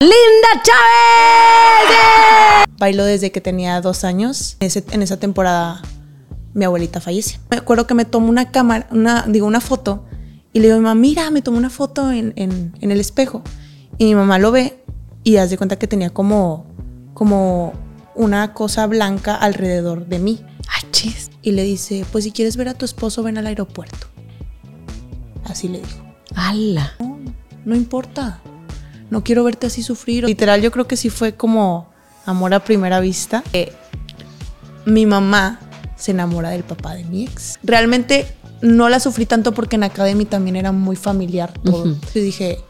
Linda Chávez. Bailo desde que tenía dos años. Ese- en esa temporada mi abuelita fallece. Me acuerdo que me tomó una cámara, una, digo, una foto y le digo a mi mamá, mira, me tomó una foto en, en- en el espejo. Y mi mamá lo ve y haz de cuenta que tenía como, como una cosa blanca alrededor de mí. Ay, chis. Y le dice, pues si quieres ver a tu esposo, ven al aeropuerto. Así le dijo. Ala. no importa. No quiero verte así sufrir. Literal, yo creo que sí fue como amor a primera vista. Eh, mi mamá se enamora del papá de mi ex. Realmente no la sufrí tanto porque en Academy también era muy familiar todo. Ujú. Yo dije,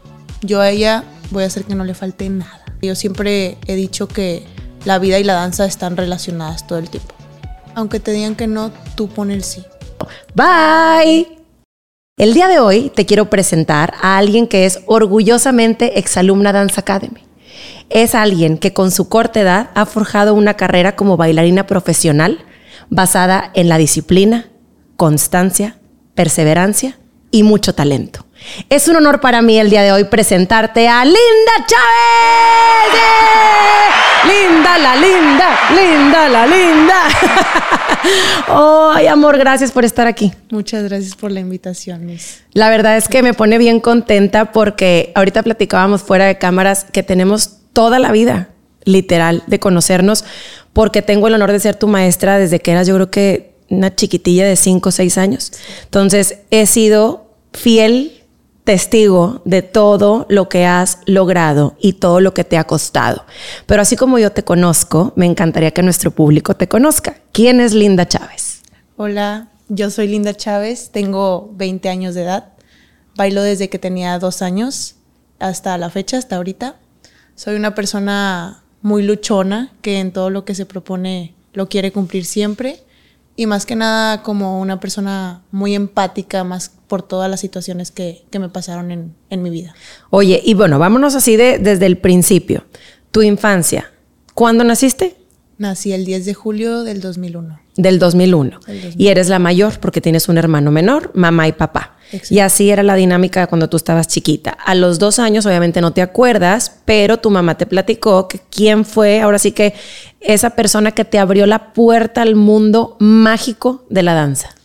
yo a ella voy a hacer que no le falte nada. Yo siempre he dicho que la vida y la danza están relacionadas todo el tiempo. Aunque te digan que no, tú pon el sí. Bye. El día de hoy te quiero presentar a alguien que es orgullosamente exalumna Dance Academy. Es alguien que con su corta edad ha forjado una carrera como bailarina profesional basada en la disciplina, constancia, perseverancia y mucho talento. Es un honor para mí el día de hoy presentarte a Linda Chávez. ¡Eh! Linda, la linda, linda, la linda. Ay, amor, gracias por estar aquí. Muchas gracias por la invitación, Miss. La verdad es que me pone bien contenta porque ahorita platicábamos fuera de cámaras que tenemos toda la vida, literal, de conocernos, porque tengo el honor de ser tu maestra desde que eras yo creo que una chiquitilla de 5 o 6 años. Entonces he sido fiel testigo de todo lo que has logrado y todo lo que te ha costado. Pero así como yo te conozco, me encantaría que nuestro público te conozca. ¿Quién es Linda Chávez? Hola, yo soy Linda Chávez, tengo 20 años de edad, bailo desde que tenía dos años hasta la fecha, hasta ahorita. Soy una persona muy luchona que en todo lo que se propone lo quiere cumplir siempre y más que nada como una persona muy empática, más por todas las situaciones que, que me pasaron en, en mi vida. Oye, y bueno, vámonos así de, desde el principio. Tu infancia. ¿Cuándo naciste? Nací el 10 de julio del 2001. Del 2001. Del 2000. Y eres la mayor porque tienes un hermano menor, mamá y papá. Exacto. Y así era la dinámica cuando tú estabas chiquita. A los dos años, obviamente no te acuerdas, pero tu mamá te platicó que quién fue, ahora sí que esa persona que te abrió la puerta al mundo mágico de la danza.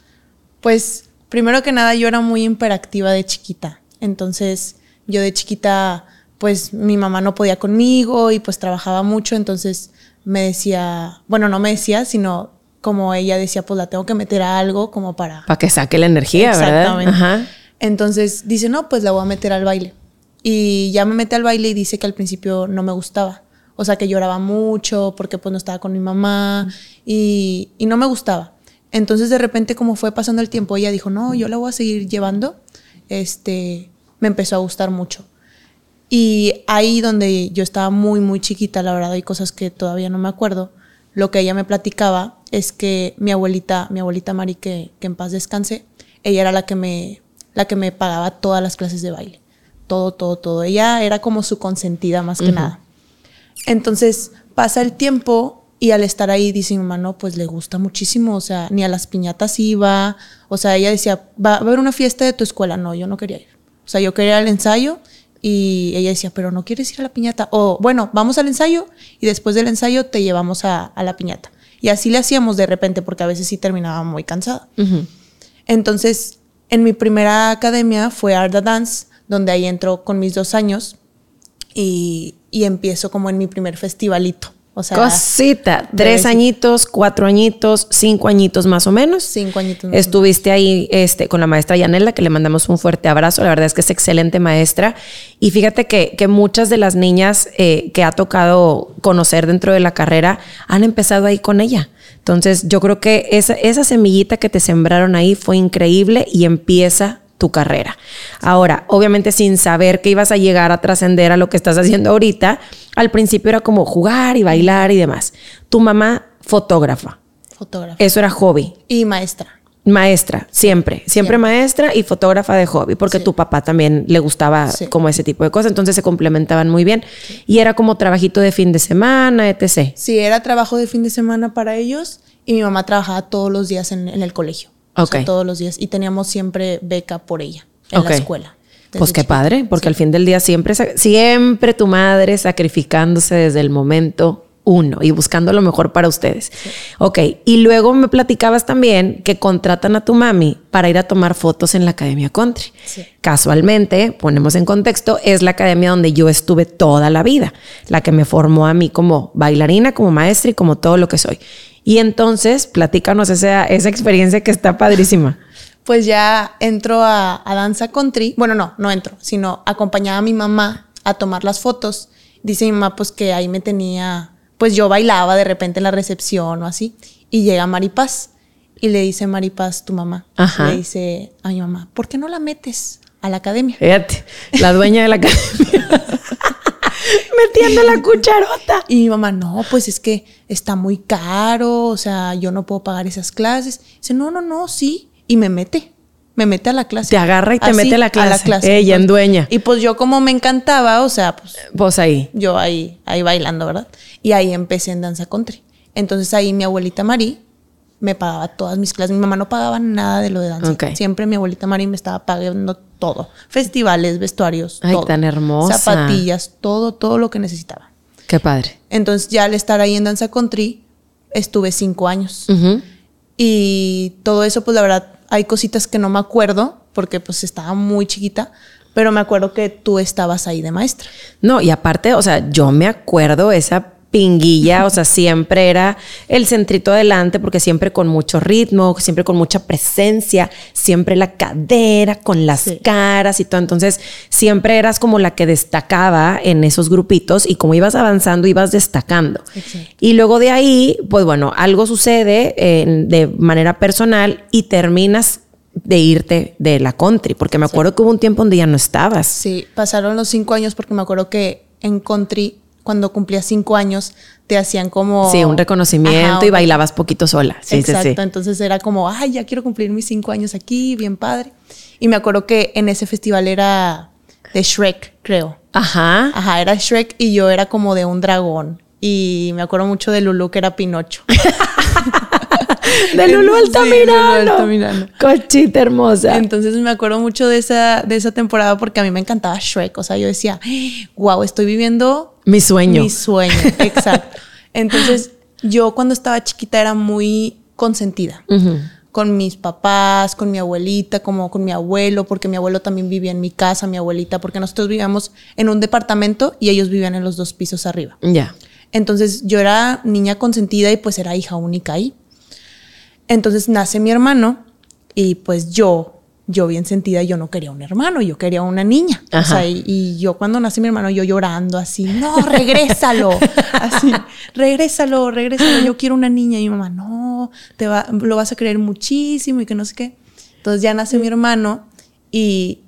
Pues primero que nada yo era muy hiperactiva de chiquita. Entonces yo de chiquita pues mi mamá no podía conmigo y pues trabajaba mucho. Entonces me decía, bueno, no me decía, sino como ella decía, pues la tengo que meter a algo como para... Para que saque la energía, ¿verdad? Exactamente. Ajá. Entonces dice, no, pues la voy a meter al baile. Y ya me mete al baile y dice que al principio no me gustaba. O sea, que lloraba mucho porque pues no estaba con mi mamá y, y no me gustaba. Entonces de repente como fue pasando el tiempo, ella dijo, no, yo la voy a seguir llevando. Este, me empezó a gustar mucho. Y ahí donde yo estaba muy, muy chiquita, la verdad hay cosas que todavía no me acuerdo, lo que ella me platicaba es que mi abuelita, mi abuelita Mari, que, que en paz descanse, ella era la que, me, la que me pagaba todas las clases de baile. Todo, todo, todo. Ella era como su consentida más que nada. Entonces pasa el tiempo y al estar ahí dice mi mamá, no, pues le gusta muchísimo, o sea, ni a las piñatas iba, o sea, ella decía, va, a haber una fiesta de tu escuela, no, yo no quería ir. O sea, yo quería ir al ensayo y ella decía, pero no quieres ir a la piñata. O bueno, vamos al ensayo y después del ensayo te llevamos a, a la piñata. Y así le hacíamos de repente porque a veces sí terminaba muy cansada. Entonces, en mi primera academia fue Arda Dance, donde ahí entro con mis dos años y, y empiezo como en mi primer festivalito. O sea, Cosita, tres añitos, cuatro añitos, cinco añitos más o menos. cinco añitos. más. Estuviste ahí este, con la maestra Yanela, que le mandamos un fuerte abrazo. La verdad es que es excelente maestra. Y fíjate que, que muchas de las niñas eh, que ha tocado conocer dentro de la carrera han empezado ahí con ella. Entonces, yo creo que esa, esa semillita que te sembraron ahí fue increíble y empieza tu carrera. Ahora, obviamente sin saber que ibas a llegar a trascender a lo que estás haciendo ahorita, al principio era como jugar y bailar y demás. Tu mamá, fotógrafa. Fotógrafa. Eso era hobby. Y maestra. Maestra, siempre, siempre, Siempre. maestra y fotógrafa de hobby, porque Sí. tu papá también le gustaba Sí. como ese tipo de cosas, entonces se complementaban muy bien. Y era como trabajito de fin de semana, etc. Sí, era trabajo de fin de semana para ellos y mi mamá trabajaba todos los días en, en el colegio. O sea, Ok. todos los días. Y teníamos siempre beca por ella en la escuela. Pues qué chiquita. padre, porque al fin del día siempre, siempre tu madre sacrificándose desde el momento uno y buscando lo mejor para ustedes. Ok, y luego me platicabas también que contratan a tu mami para ir a tomar fotos en la Academia Country. Sí. Casualmente, ponemos en contexto, es la academia donde yo estuve toda la vida, la que me formó a mí como bailarina, como maestra y como todo lo que soy. Y entonces, platícanos esa, esa experiencia que está padrísima. Pues ya entro a, a danza country. Bueno, no, no entro, sino acompañaba a mi mamá a tomar las fotos. Dice mi mamá, pues que ahí me tenía, pues yo bailaba de repente en la recepción o así. Y llega Maripaz y le dice Maripaz, tu mamá, Ajá. le dice a mi mamá, ¿por qué no la metes a la academia? Fíjate, la dueña de la academia. Metiendo la cucharota. Y mi mamá, no, pues es que está muy caro, o sea, yo no puedo pagar esas clases. Dice, no, no, no, sí. Y me mete, me mete a la clase. Te agarra y te Así, mete a la clase. Ella, Entonces, en dueña. Y pues yo como me encantaba, o sea, pues Pues ahí. yo ahí, ahí bailando, ¿verdad? Y ahí empecé en danza country. Entonces ahí mi abuelita Mari me pagaba todas mis clases. Mi mamá no pagaba nada de lo de danza. Ok. Siempre mi abuelita Mari me estaba pagando todo. Festivales, vestuarios, Ay, todo. tan hermosa. Zapatillas, todo, todo lo que necesitaba. Qué padre. Entonces ya al estar ahí en danza country, estuve cinco años. Y todo eso, pues la verdad, hay cositas que no me acuerdo, porque pues estaba muy chiquita, pero me acuerdo que tú estabas ahí de maestra. No, y aparte, o sea, yo me acuerdo esa pinguilla, o sea, siempre era el centrito adelante porque siempre con mucho ritmo, siempre con mucha presencia, siempre la cadera con las Sí. caras y todo. Entonces, siempre eras como la que destacaba en esos grupitos y como ibas avanzando, ibas destacando. Exacto. Y luego de ahí, pues bueno, algo sucede eh, de manera personal y terminas de irte de la country, porque me acuerdo que hubo un tiempo donde ya no estabas. Sí, pasaron los cinco años porque me acuerdo que en country, cuando cumplías cinco años, te hacían como... Sí, un reconocimiento Ajá, y bailabas poquito sola. Sí, Exacto, sí, sí. entonces era como, ay, ya quiero cumplir mis cinco años aquí, bien padre. Y me acuerdo que en ese festival era de Shrek, creo. Ajá. Ajá, era Shrek y yo era como de un dragón. Y me acuerdo mucho de Lulu que era Pinocho. De Lulu Sí, Altamirano. Lulu Altamirano. Cochita hermosa. Entonces me acuerdo mucho de esa, de esa temporada porque a mí me encantaba Shrek. O sea, yo decía, wow, estoy viviendo Mi sueño. mi sueño. Exacto. Entonces yo cuando estaba chiquita era muy consentida. Con mis papás, con mi abuelita, como con mi abuelo, porque mi abuelo también vivía en mi casa, mi abuelita, porque nosotros vivíamos en un departamento y ellos vivían en los dos pisos arriba. Ya. Entonces yo era niña consentida y pues era hija única ahí. Entonces nace mi hermano y pues yo, yo bien sentida, yo no quería un hermano, yo quería una niña. O sea, y, y yo cuando nace mi hermano, yo llorando así, no, regrésalo, así, regrésalo, regrésalo, yo quiero una niña. Y mi mamá, no, te va, lo vas a querer muchísimo y que no sé qué. Entonces ya nace mi hermano y,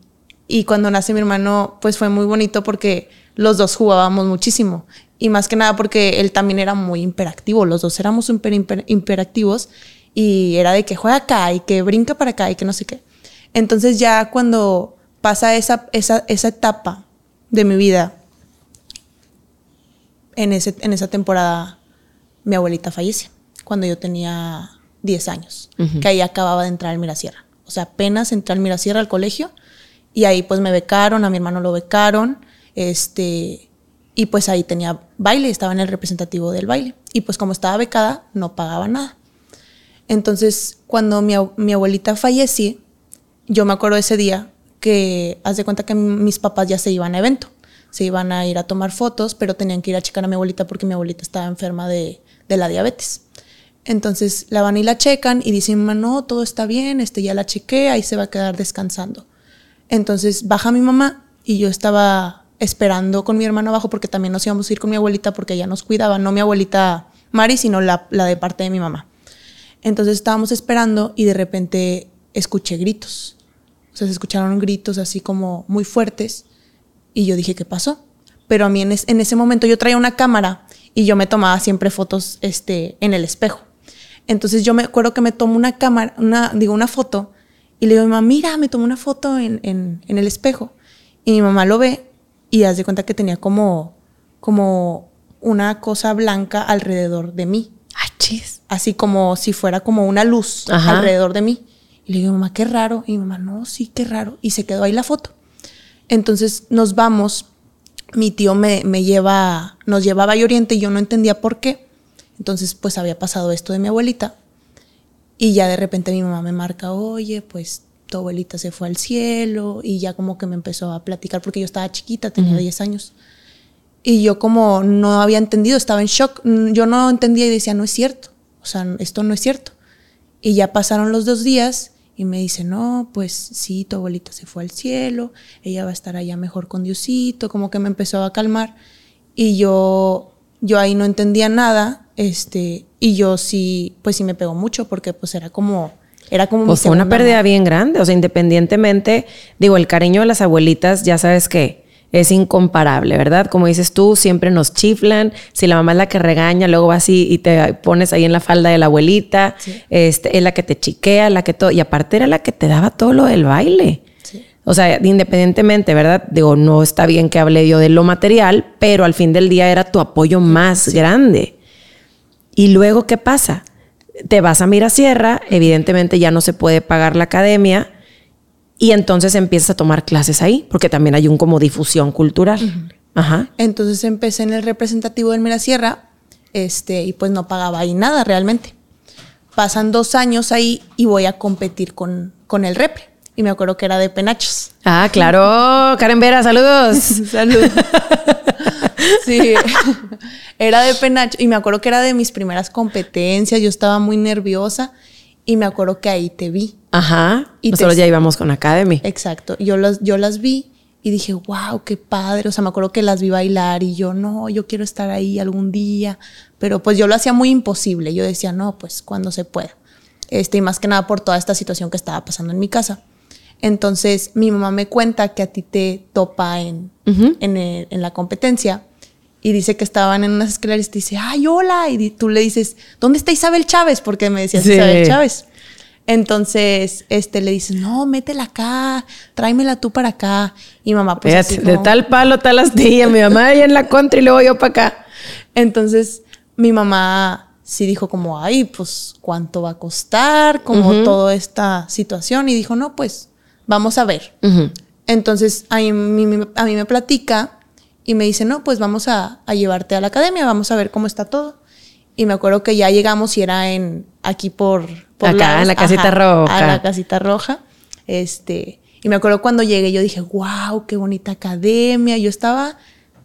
y cuando nace mi hermano, pues fue muy bonito porque los dos jugábamos muchísimo. Y más que nada porque él también era muy imperactivo. Los dos éramos súper hiper- hiperactivos. Y era de que juega acá y que brinca para acá y que no sé qué. Entonces ya cuando pasa esa, esa, esa etapa de mi vida, en, ese, en esa temporada mi abuelita fallece. Cuando yo tenía 10 años. Que ahí acababa de entrar al Mirasierra. O sea, apenas entré al Mirasierra al colegio. Y ahí pues me becaron, a mi hermano lo becaron. Este, y pues ahí tenía baile, estaba en el representativo del baile. Y pues como estaba becada, no pagaba nada. Entonces, cuando mi, ab- mi abuelita falleció, yo me acuerdo ese día que, haz de cuenta que mis papás ya se iban a evento. Se iban a ir a tomar fotos, pero tenían que ir a checar a mi abuelita porque mi abuelita estaba enferma de, la diabetes. Entonces la van y la checan y dicen, "Ma, no, todo está bien, este ya la chequé, ahí se va a quedar descansando. Entonces baja mi mamá y yo estaba esperando con mi hermano abajo porque también nos íbamos a ir con mi abuelita porque ella nos cuidaba, no mi abuelita Mari, sino la, la de parte de mi mamá. Entonces estábamos esperando y de repente escuché gritos. O sea, se escucharon gritos así como muy fuertes y yo dije, ¿qué pasó? Pero a mí en, es- en ese momento yo traía una cámara y yo me tomaba siempre fotos este, en el espejo. Entonces yo me acuerdo que me tomo una cámara, una, digo, una foto y le digo a mi mamá, mira, me tomé una foto en, en- en el espejo. Y mi mamá lo ve y haz de cuenta que tenía como, como una cosa blanca alrededor de mí Chis. así como si fuera como una luz Ajá. alrededor de mí. Y le digo, mamá, qué raro. Y mi mamá, no, sí, qué raro. Y se quedó ahí la foto. Entonces nos vamos, mi tío me, me lleva, nos lleva a Oriente y yo no entendía por qué. Entonces pues había pasado esto de mi abuelita y ya de repente mi mamá me marca, oye, pues tu abuelita se fue al cielo y ya como que me empezó a platicar porque yo estaba chiquita, tenía 10 años. Y yo como no había entendido, estaba en shock. Yo no entendía y decía, no es cierto. O sea, esto no es cierto. Y ya pasaron los dos días y me dice, no, pues sí, tu abuelita se fue al cielo, ella va a estar allá mejor con Diosito, como que me empezó a calmar. Y yo, yo ahí no entendía nada, este, y yo sí, pues sí me pegó mucho porque pues era como era como pues fue una pérdida bien grande. O sea, independientemente, digo, el cariño de las abuelitas, ya sabes que es incomparable, ¿verdad? Como dices tú, siempre nos chiflan. Si la mamá es la que regaña, luego vas y, y te pones ahí en la falda de la abuelita. Este, es la que te chiquea, la que todo. Y aparte era la que te daba todo lo del baile. O sea, independientemente, ¿verdad? Digo, no está bien que hable yo de lo material, pero al fin del día era tu apoyo más grande. Y luego, ¿qué pasa? te vas a Mirasierra, evidentemente ya no se puede pagar la academia y entonces empiezas a tomar clases ahí, porque también hay un como difusión cultural. Ajá. Entonces empecé en el representativo del Mirasierra, este, y pues no pagaba ahí nada realmente. Pasan dos años ahí y voy a competir con, con el repre. Y me acuerdo que era de penachos. Ah, claro. Karen Vera, saludos. saludos. sí. era de penacho. Y me acuerdo que era de mis primeras competencias. Yo estaba muy nerviosa. Y me acuerdo que ahí te vi. Ajá. Y nosotros ya íbamos con Academy. Exacto. Yo las, yo las vi y dije, wow, qué padre. O sea, me acuerdo que las vi bailar y yo, no, yo quiero estar ahí algún día. Pero pues yo lo hacía muy imposible. Yo decía, no, pues cuando se pueda. Este, y más que nada por toda esta situación que estaba pasando en mi casa. Entonces mi mamá me cuenta que a ti te topa en, en, la competencia y dice que estaban en unas escaleras y te dice, ay, hola. Y tú le dices, ¿dónde está Isabel Chávez? Porque me decías Isabel Chávez. Entonces, este, le dices, no, métela acá, tráemela tú para acá. Y mamá, pues. De tal palo, tal astilla. mi mamá ahí en la contra y luego yo para acá. Entonces, mi mamá sí dijo, como, ay, pues, ¿cuánto va a costar? Como toda esta situación. Y dijo, no, pues, vamos a ver. Entonces a mí, me platica y me dice, no, pues vamos a, llevarte a la academia, vamos a ver cómo está todo. Y me acuerdo que ya llegamos y era en aquí por, por acá en la casita roja. A la casita roja. Este, y me acuerdo cuando llegué, yo dije, wow, qué bonita academia. Yo estaba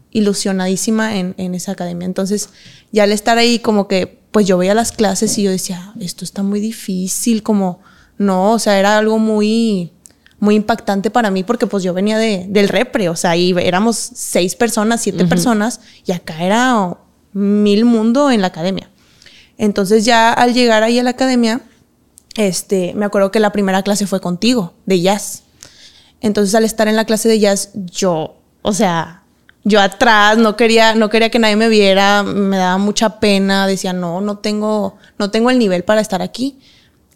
ilusionadísima en, en, esa academia. Entonces, ya al estar ahí, como que, pues yo veía las clases y yo decía, esto está muy difícil, como, no, o sea, era algo muy, muy impactante para mí porque pues yo venía de, del repre, o sea, ahí éramos seis personas, siete personas y acá era mil mundo en la academia. Entonces ya al llegar ahí a la academia, este, me acuerdo que la primera clase fue contigo, de jazz. Entonces al estar en la clase de jazz, yo, o sea, yo atrás no quería, no quería que nadie me viera, me daba mucha pena, decía, no, no tengo, no tengo el nivel para estar aquí.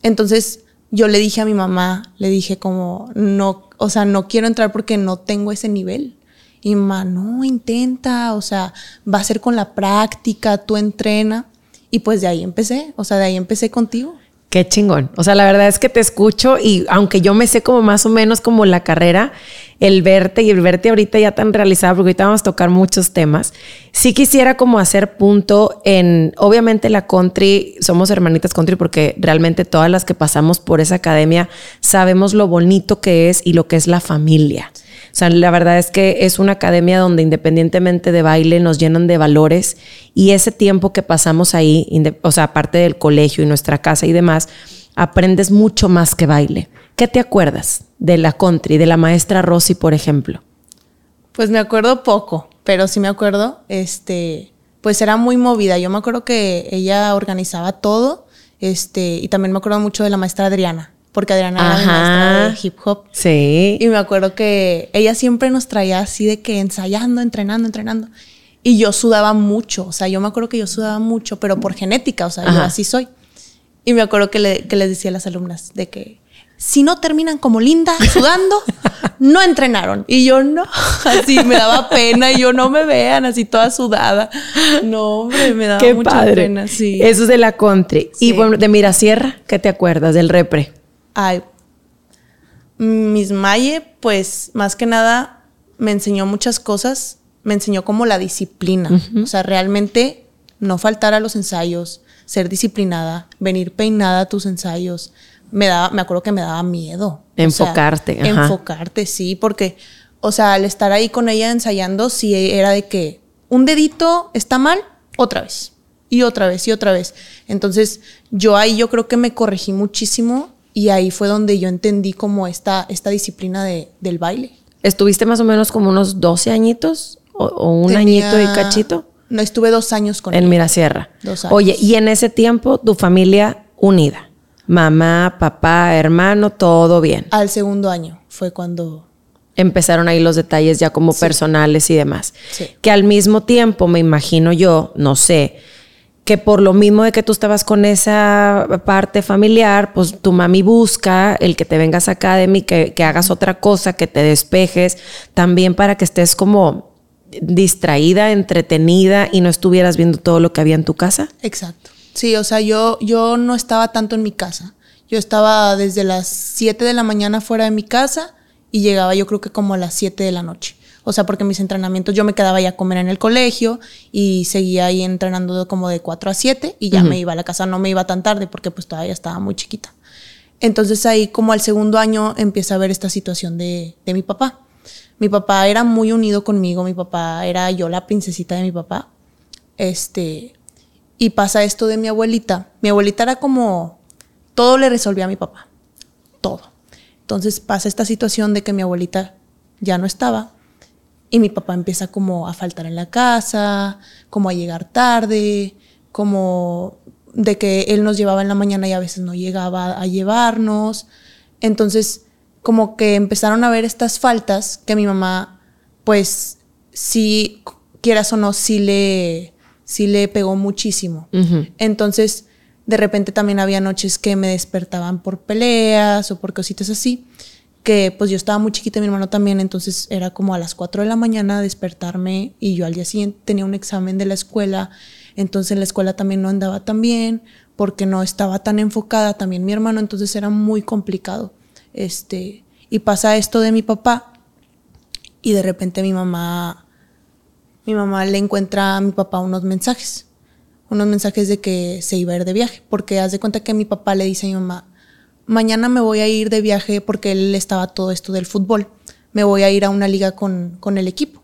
Entonces yo le dije a mi mamá, le dije como, no, o sea, no quiero entrar porque no tengo ese nivel. Y mamá, no, intenta, o sea, va a ser con la práctica, tú entrena. Y pues de ahí empecé, o sea, de ahí empecé contigo. Qué chingón. O sea, la verdad es que te escucho y aunque yo me sé como más o menos como la carrera, el verte y el verte ahorita ya tan realizada, porque ahorita vamos a tocar muchos temas, sí quisiera como hacer punto en, obviamente la country, somos hermanitas country porque realmente todas las que pasamos por esa academia sabemos lo bonito que es y lo que es la familia. O sea, la verdad es que es una academia donde independientemente de baile nos llenan de valores y ese tiempo que pasamos ahí, o sea, aparte del colegio y nuestra casa y demás, aprendes mucho más que baile. ¿Qué te acuerdas de la country, de la maestra Rosy, por ejemplo? Pues me acuerdo poco, pero sí me acuerdo, este, pues era muy movida. Yo me acuerdo que ella organizaba todo, este, y también me acuerdo mucho de la maestra Adriana porque Adriana era mi maestra de hip hop. Sí. Y me acuerdo que ella siempre nos traía así de que ensayando, entrenando, entrenando. Y yo sudaba mucho, o sea, yo me acuerdo que yo sudaba mucho, pero por genética, o sea, yo así soy. Y me acuerdo que, le, que les decía a las alumnas de que si no terminan como linda sudando, no entrenaron. Y yo no, así me daba pena y yo no me vean así toda sudada. No, hombre, me daba mucha pena. Sí. Eso es de la country. Y bueno, de Mirasierra, ¿qué te acuerdas del repre? Ay, mis Maye, pues más que nada me enseñó muchas cosas, me enseñó como la disciplina, o sea, realmente no faltar a los ensayos, ser disciplinada, venir peinada a tus ensayos. Me daba, me acuerdo que me daba miedo. Enfocarte. enfocarte, sí, porque, o sea, al estar ahí con ella ensayando, sí era de que un dedito está mal, otra vez. Y otra vez, y otra vez. Entonces, yo ahí yo creo que me corregí muchísimo y ahí fue donde yo entendí como esta, esta disciplina de, del baile. ¿Estuviste más o menos como unos 12 añitos o, un añito y cachito? No, estuve dos años con En Mirasierra. Dos años. Oye, y en ese tiempo tu familia unida. Mamá, papá, hermano, todo bien. Al segundo año fue cuando empezaron ahí los detalles ya como personales y demás. Sí. Que al mismo tiempo, me imagino yo, no sé, que por lo mismo de que tú estabas con esa parte familiar, pues tu mami busca el que te vengas a Academy, que, que hagas otra cosa, que te despejes, también para que estés como distraída, entretenida y no estuvieras viendo todo lo que había en tu casa. Exacto. Sí, o sea, yo, yo no estaba tanto en mi casa. Yo estaba desde las 7 de la mañana fuera de mi casa y llegaba yo creo que como a las 7 de la noche. O sea, porque mis entrenamientos yo me quedaba ya a comer en el colegio y seguía ahí entrenando como de 4 a 7 y ya me iba a la casa, no me iba tan tarde porque pues todavía estaba muy chiquita. Entonces ahí como al segundo año empieza a ver esta situación de, de mi papá. Mi papá era muy unido conmigo, mi papá era yo la princesita de mi papá. Este, y pasa esto de mi abuelita. Mi abuelita era como, todo le resolvía a mi papá, todo. Entonces pasa esta situación de que mi abuelita ya no estaba y mi papá empieza como a faltar en la casa, como a llegar tarde, como de que él nos llevaba en la mañana y a veces no llegaba a llevarnos. Entonces, como que empezaron a ver estas faltas que mi mamá, pues, si quieras o no, sí le, sí le pegó muchísimo. Entonces, de repente también había noches que me despertaban por peleas o por cositas así que pues yo estaba muy chiquita, mi hermano también, entonces era como a las 4 de la mañana despertarme y yo al día siguiente tenía un examen de la escuela, entonces la escuela también no andaba tan bien porque no estaba tan enfocada también mi hermano, entonces era muy complicado. Este, y pasa esto de mi papá y de repente mi mamá mi mamá le encuentra a mi papá unos mensajes, unos mensajes de que se iba a ir de viaje, porque haz de cuenta que mi papá le dice a mi mamá, mañana me voy a ir de viaje porque él estaba todo esto del fútbol. Me voy a ir a una liga con, con el equipo.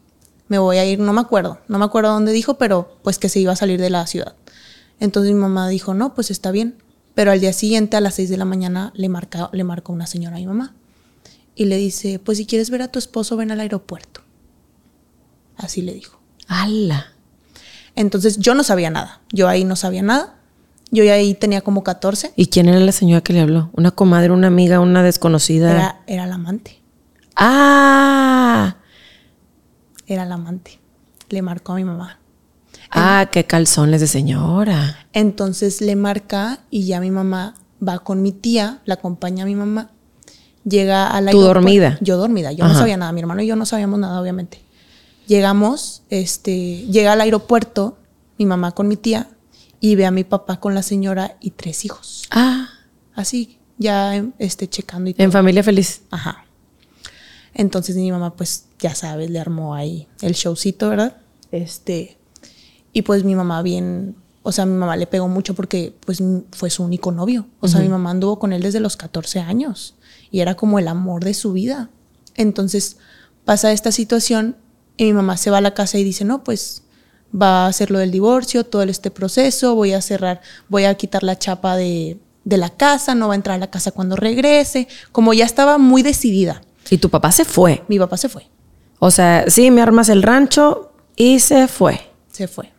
Me voy a ir, no me acuerdo, no me acuerdo dónde dijo, pero pues que se iba a salir de la ciudad. Entonces mi mamá dijo, no, pues está bien. Pero al día siguiente, a las 6 de la mañana, le marca, le marca una señora a mi mamá. Y le dice, pues si quieres ver a tu esposo, ven al aeropuerto. Así le dijo. ¡Hala! Entonces yo no sabía nada. Yo ahí no sabía nada. Yo ya ahí tenía como 14. ¿Y quién era la señora que le habló? ¿Una comadre, una amiga, una desconocida? Era, era la amante. ¡Ah! Era la amante. Le marcó a mi mamá. Ah, qué calzones de señora. Entonces le marca y ya mi mamá va con mi tía, la acompaña a mi mamá. Llega a la. ¿Tú dormida? Yo dormida. Yo no sabía nada. Mi hermano y yo no sabíamos nada, obviamente. Llegamos, este, llega al aeropuerto, mi mamá con mi tía, y ve a mi papá con la señora y tres hijos. Ah. Así, ya este, checando y todo. En familia feliz. Ajá. Entonces mi mamá, pues, ya sabes, le armó ahí el showcito, ¿verdad? Este. Y pues mi mamá bien, o sea, mi mamá le pegó mucho porque pues fue su único novio. O sea, mi mamá anduvo con él desde los 14 años y era como el amor de su vida. Entonces pasa esta situación y mi mamá se va a la casa y dice, no, pues va a hacer lo del divorcio, todo este proceso, voy a cerrar, voy a quitar la chapa de, de la casa, no va a entrar a la casa cuando regrese, como ya estaba muy decidida. ¿Y tu papá se fue? Mi papá se fue. O sea, sí, me armas el rancho y se fue. Se fue.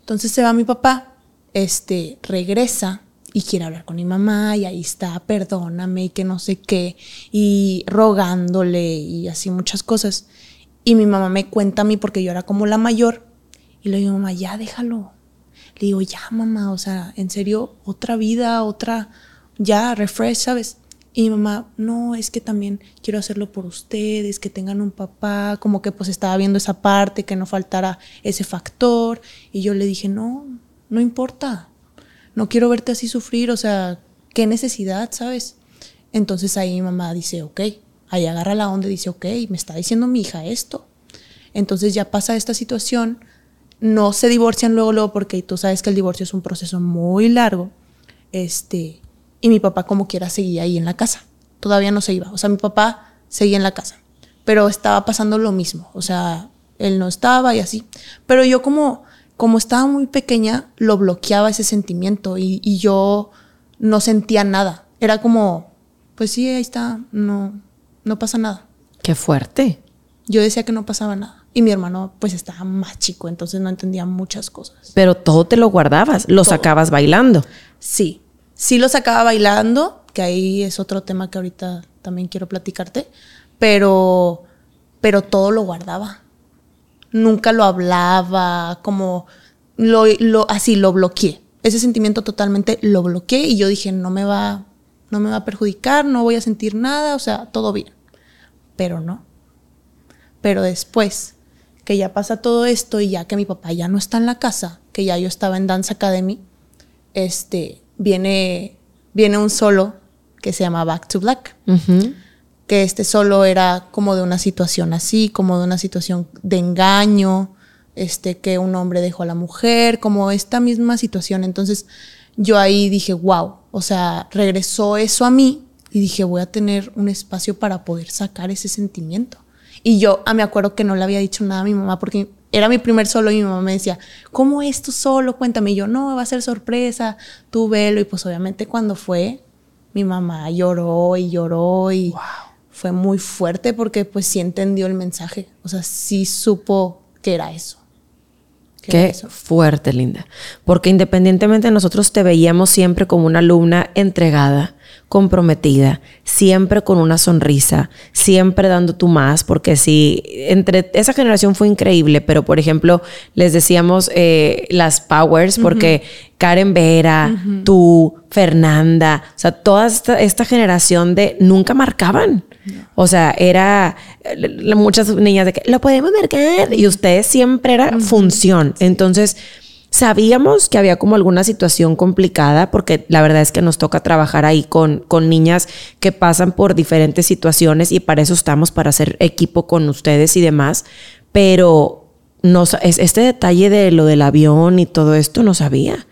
Entonces se va mi papá, este, regresa y quiere hablar con mi mamá y ahí está, perdóname y que no sé qué, y rogándole y así muchas cosas. Y mi mamá me cuenta a mí porque yo era como la mayor y le digo, mamá, ya déjalo. Le digo, ya, mamá, o sea, en serio, otra vida, otra, ya, refresh, ¿sabes? Y mi mamá, no, es que también quiero hacerlo por ustedes, que tengan un papá, como que pues estaba viendo esa parte, que no faltara ese factor. Y yo le dije, no, no importa, no quiero verte así sufrir, o sea, qué necesidad, ¿sabes? Entonces ahí mi mamá dice, ok, ahí agarra la onda y dice, ok, me está diciendo mi hija esto. Entonces ya pasa esta situación, no se divorcian luego, luego, porque tú sabes que el divorcio es un proceso muy largo. Este, y mi papá como quiera seguía ahí en la casa. Todavía no se iba. O sea, mi papá seguía en la casa. Pero estaba pasando lo mismo. O sea, él no estaba y así. Pero yo como, como estaba muy pequeña, lo bloqueaba ese sentimiento y, y yo no sentía nada. Era como, pues sí, ahí está, no, no pasa nada. Qué fuerte. Yo decía que no pasaba nada. Y mi hermano pues estaba más chico, entonces no entendía muchas cosas. Pero todo te lo guardabas, lo sacabas bailando. Sí, sí lo sacaba bailando, que ahí es otro tema que ahorita también quiero platicarte, pero, pero todo lo guardaba. Nunca lo hablaba, como lo, lo, así lo bloqueé. Ese sentimiento totalmente lo bloqueé y yo dije, no me va, no me va a perjudicar, no voy a sentir nada, o sea, todo bien. Pero no. Pero después que ya pasa todo esto y ya que mi papá ya no está en la casa, que ya yo estaba en Dance Academy, este, viene, viene un solo que se llama Back to Black. Que este solo era como de una situación así, como de una situación de engaño, este, que un hombre dejó a la mujer, como esta misma situación. Entonces yo ahí dije, wow, o sea, regresó eso a mí y dije, voy a tener un espacio para poder sacar ese sentimiento. Y yo ah, me acuerdo que no le había dicho nada a mi mamá porque era mi primer solo y mi mamá me decía, ¿cómo es tu solo? Cuéntame. Y yo, no, va a ser sorpresa, tú velo. Y pues obviamente cuando fue, mi mamá lloró y lloró y fue muy fuerte porque pues sí entendió el mensaje. O sea, sí supo que era eso. Qué fuerte, Linda. Porque independientemente nosotros te veíamos siempre como una alumna entregada, comprometida, siempre con una sonrisa, siempre dando tu más, porque si entre esa generación fue increíble, pero por ejemplo, les decíamos eh, las powers, porque Karen Vera, tú, Fernanda, o sea, toda esta, generación de nunca marcaban. O sea, era muchas niñas de que lo podemos marcar y ustedes siempre era función. Entonces, Sabíamos que había como alguna situación complicada porque la verdad es que nos toca trabajar ahí con, con niñas que pasan por diferentes situaciones y para eso estamos, para hacer equipo con ustedes y demás. Pero nos, este detalle de lo del avión y todo esto no sabía.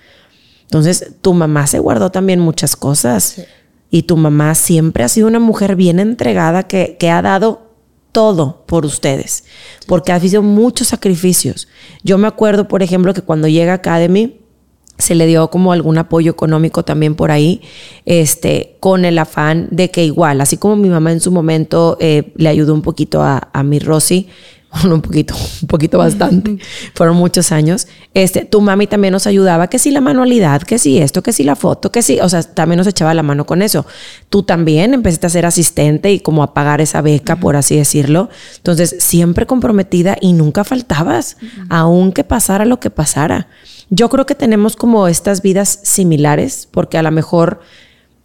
Entonces, tu mamá se guardó también muchas cosas. Y tu mamá siempre ha sido una mujer bien entregada que, que ha dado todo por ustedes, porque ha habido muchos sacrificios. Yo me acuerdo, por ejemplo, que cuando llega Academy, se le dio como algún apoyo económico también por ahí, este, con el afán de que igual, así como mi mamá en su momento eh, le ayudó un poquito a, a mi Rosy, bueno, un poquito, un poquito bastante, fueron muchos años. Este, tu mami también nos ayudaba, que si la manualidad, que si esto, que si la foto, que si, o sea, también nos echaba la mano con eso. Tú también empezaste a ser asistente y como a pagar esa beca, por así decirlo. Entonces, siempre comprometida y nunca faltabas, aunque pasara lo que pasara. Yo creo que tenemos como estas vidas similares, porque a lo mejor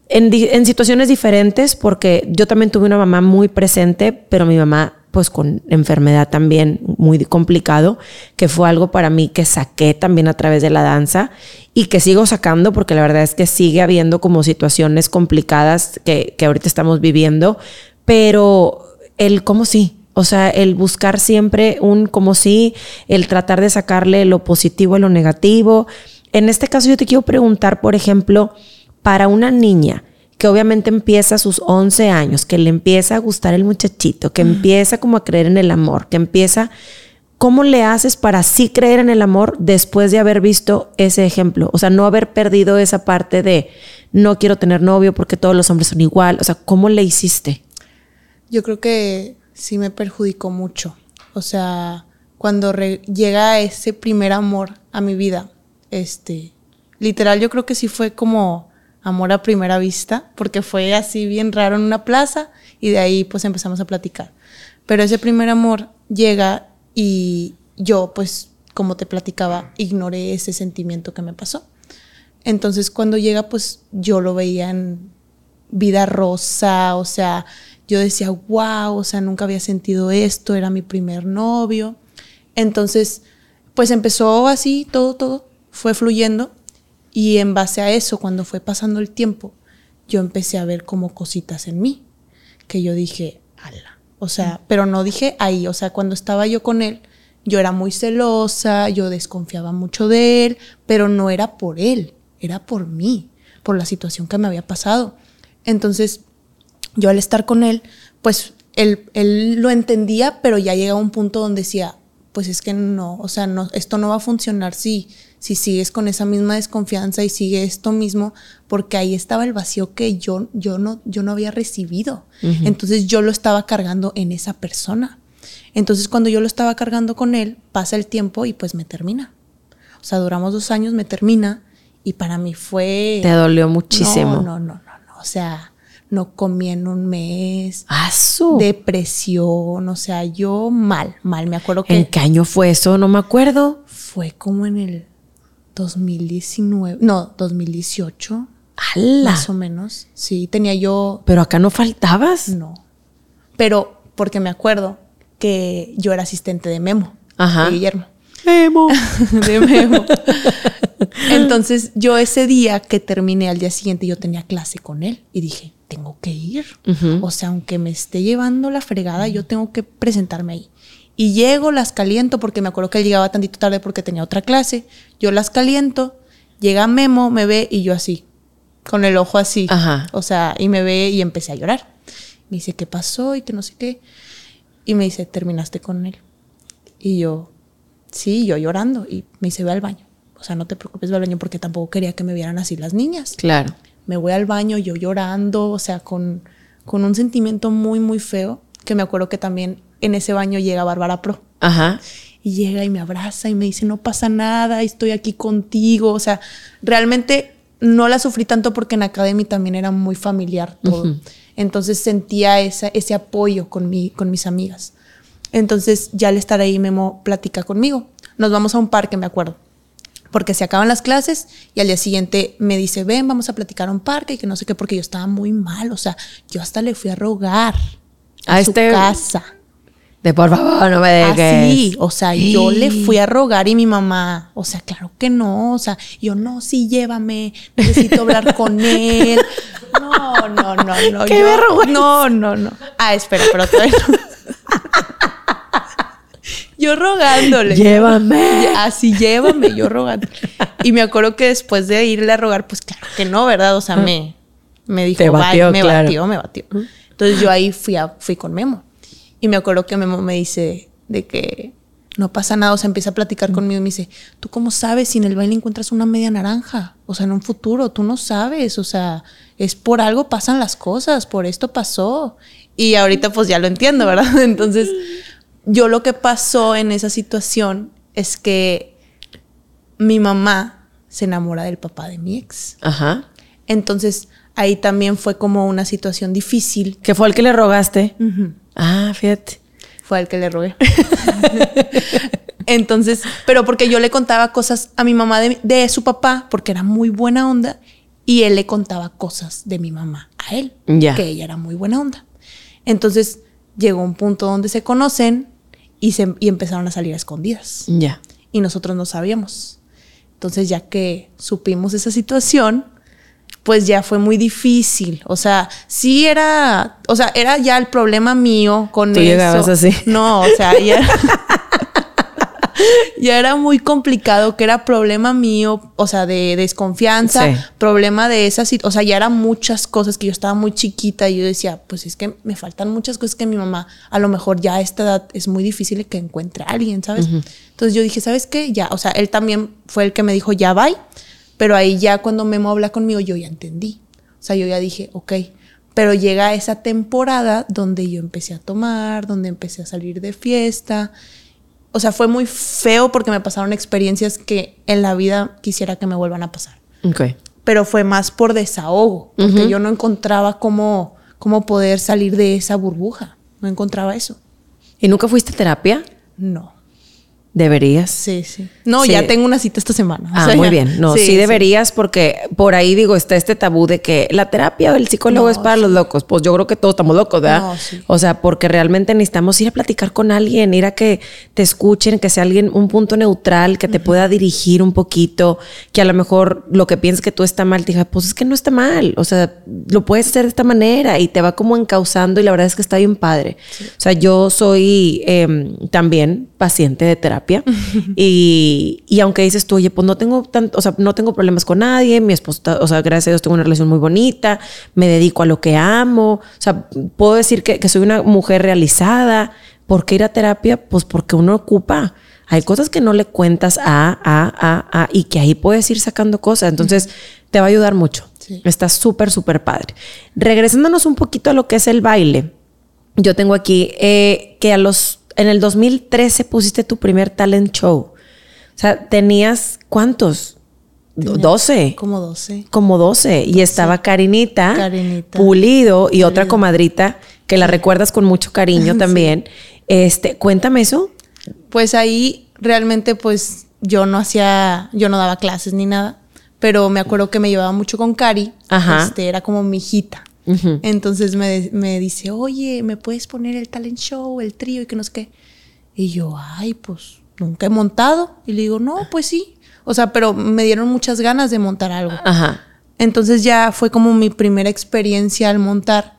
en, en situaciones diferentes, porque yo también tuve una mamá muy presente, pero mi mamá pues con enfermedad también muy complicado, que fue algo para mí que saqué también a través de la danza y que sigo sacando porque la verdad es que sigue habiendo como situaciones complicadas que, que ahorita estamos viviendo, pero el cómo sí, o sea, el buscar siempre un como sí, el tratar de sacarle lo positivo a lo negativo. En este caso yo te quiero preguntar, por ejemplo, para una niña, que obviamente empieza a sus 11 años, que le empieza a gustar el muchachito, que empieza como a creer en el amor, que empieza, ¿cómo le haces para sí creer en el amor después de haber visto ese ejemplo? O sea, no haber perdido esa parte de no quiero tener novio porque todos los hombres son igual. O sea, ¿cómo le hiciste? Yo creo que sí me perjudicó mucho. O sea, cuando llega ese primer amor a mi vida, este, literal, yo creo que sí fue como amor a primera vista, porque fue así bien raro en una plaza y de ahí pues empezamos a platicar. Pero ese primer amor llega y yo pues como te platicaba, ignoré ese sentimiento que me pasó. Entonces cuando llega pues yo lo veía en vida rosa, o sea, yo decía, wow, o sea, nunca había sentido esto, era mi primer novio. Entonces, pues empezó así, todo, todo, fue fluyendo y en base a eso, cuando fue pasando el tiempo, yo empecé a ver como cositas en mí, que yo dije, ala. O sea, pero no dije ahí, o sea, cuando estaba yo con él, yo era muy celosa, yo desconfiaba mucho de él, pero no era por él, era por mí, por la situación que me había pasado. Entonces, yo al estar con él, pues él, él lo entendía, pero ya llegaba un punto donde decía, pues es que no, o sea, no, esto no va a funcionar si, si sigues con esa misma desconfianza y sigue esto mismo, porque ahí estaba el vacío que yo, yo, no, yo no había recibido. Entonces yo lo estaba cargando en esa persona. Entonces cuando yo lo estaba cargando con él, pasa el tiempo y pues me termina. O sea, duramos dos años, me termina y para mí fue... Te dolió muchísimo. No, no, no, no, no. O sea, no comí en un mes. ¡Ah, su! Depresión, o sea, yo mal, mal. Me acuerdo que... ¿En qué año fue eso? No me acuerdo. Fue como en el 2019, no, 2018. ¡Hala! Más o menos. Sí, tenía yo... Pero acá no faltabas. No. Pero porque me acuerdo que yo era asistente de Memo, Ajá. de Guillermo. Memo. de Memo. Entonces yo ese día que terminé al día siguiente yo tenía clase con él y dije, tengo que ir. O sea, aunque me esté llevando la fregada, yo tengo que presentarme ahí. Y llego, las caliento porque me acuerdo que él llegaba tantito tarde porque tenía otra clase. Yo las caliento, llega Memo, me ve y yo así, con el ojo así. Ajá. O sea, y me ve y empecé a llorar. Me dice, ¿qué pasó? Y que no sé qué. Y me dice, ¿terminaste con él? Y yo, sí, yo llorando. Y me dice, ve al baño. O sea, no te preocupes, ve al baño porque tampoco quería que me vieran así las niñas. Claro. Me voy al baño, yo llorando, o sea, con, con un sentimiento muy, muy feo. Que me acuerdo que también en ese baño llega Bárbara Pro. Ajá. Y llega y me abraza y me dice, no pasa nada, estoy aquí contigo. O sea, realmente no la sufrí tanto porque en Academy también era muy familiar todo. Entonces sentía esa, ese apoyo con, mi, con mis amigas. Entonces ya al estar ahí Memo platica conmigo. Nos vamos a un parque, me acuerdo. Porque se acaban las clases y al día siguiente me dice, ven, vamos a platicar a un parque y que no sé qué, porque yo estaba muy mal. O sea, yo hasta le fui a rogar a, A su este- casa. De por favor, no me dejes. Así, o sea, yo le fui a rogar y mi mamá, o sea, claro que no, o sea, yo no, sí, llévame, necesito hablar con él. No, no, no, no. ¡Qué yo- vergüenza! No, no, no. Ah, espera, pero todavía no. Yo rogándole. Llévame. Así, llévame, yo rogando. Y me acuerdo que después de irle a rogar, pues claro que no, ¿verdad? O sea, me, me dijo, Te batió, me claro. batió, me batió. Entonces yo ahí fui, a, fui con Memo. Y me acuerdo que Memo me dice de que no pasa nada, o sea, empieza a platicar conmigo y me dice, ¿tú cómo sabes si en el baile encuentras una media naranja? O sea, en un futuro, tú no sabes, o sea, es por algo pasan las cosas, por esto pasó. Y ahorita pues ya lo entiendo, ¿verdad? Entonces, yo lo que pasó en esa situación es que mi mamá se enamora del papá de mi ex. Ajá. Entonces, ahí también fue como una situación difícil. ¿Qué fue el que le rogaste? Ah, fíjate. Fue al que le rogué. Entonces, pero porque yo le contaba cosas a mi mamá de, de su papá, porque era muy buena onda, y él le contaba cosas de mi mamá a él, Ya. que ella era muy buena onda. Entonces, llegó un punto donde se conocen y, se, y empezaron a salir a escondidas. Ya. y nosotros no sabíamos. Entonces, ya que supimos esa situación, pues ya fue muy difícil. O sea, sí era, o sea, era ya el problema mío con Tú eso. llegabas así. No, o sea, ya, ya era muy complicado, que era problema mío, o sea, de desconfianza, Sí. problema de esa situación, o sea, ya eran muchas cosas que yo estaba muy chiquita y yo decía, pues es que me faltan muchas cosas que mi mamá, a lo mejor ya a esta edad es muy difícil que encuentre a alguien, ¿sabes? Entonces yo dije, ¿sabes qué? Ya, o sea, él también fue el que me dijo, ya bye, pero ahí ya cuando Memo habla conmigo, yo ya entendí. O sea, yo ya dije, ok. Pero llega esa temporada donde yo empecé a tomar, donde empecé a salir de fiesta. O sea, fue muy feo porque me pasaron experiencias que en la vida quisiera que me vuelvan a pasar. Ok. Pero fue más por desahogo, porque yo no encontraba cómo, cómo poder salir de esa burbuja. No encontraba eso. ¿Y nunca fuiste a terapia? No. Deberías. Sí, sí. No, Sí. ya tengo una cita esta semana. O Ah, sea, muy bien. No, sí, deberías porque por ahí digo, está este tabú de que la terapia o el psicólogo No, es para los locos. Pues yo creo que todos estamos locos, ¿verdad? No. O sea, porque realmente necesitamos ir a platicar con alguien, ir a que te escuchen, que sea alguien, un punto neutral, que te pueda dirigir un poquito, que a lo mejor lo que piensas que tú está mal, te diga, pues es que no está mal. O sea, lo puedes hacer de esta manera y te va como encauzando y la verdad es que está bien padre. O sea, yo soy em, también paciente de terapia y, y aunque dices tú, oye, pues no tengo tanto, o sea, no tengo problemas con nadie, mi esposo, o sea, gracias a Dios tengo una relación muy bonita, me dedico a lo que amo, o sea, puedo decir que, que soy una mujer realizada. ¿Por qué ir a terapia? Pues porque uno ocupa. Hay cosas que no le cuentas a, a, a, a, y que ahí puedes ir sacando cosas. Entonces, te va a ayudar mucho. Sí. Está súper, súper padre. Regresándonos un poquito a lo que es el baile. Yo tengo aquí eh, que a los en el 2013 pusiste tu primer talent show. O sea, tenías cuántos? Tenía 12. Como 12. Como 12. Y estaba Karinita, Karinita. Pulido y otra comadrita que la recuerdas con mucho cariño también. Este, cuéntame eso. Pues ahí realmente pues yo no hacía, yo no daba clases ni nada, pero me acuerdo que me llevaba mucho con Cari, Ajá. este era como mi hijita. Entonces me, me dice, oye, ¿me puedes poner el talent show, el trío y que no sé qué? Y yo, ay, pues nunca he montado. Y le digo, no, pues sí. O sea, pero me dieron muchas ganas de montar algo. Ajá. Entonces ya fue como mi primera experiencia al montar.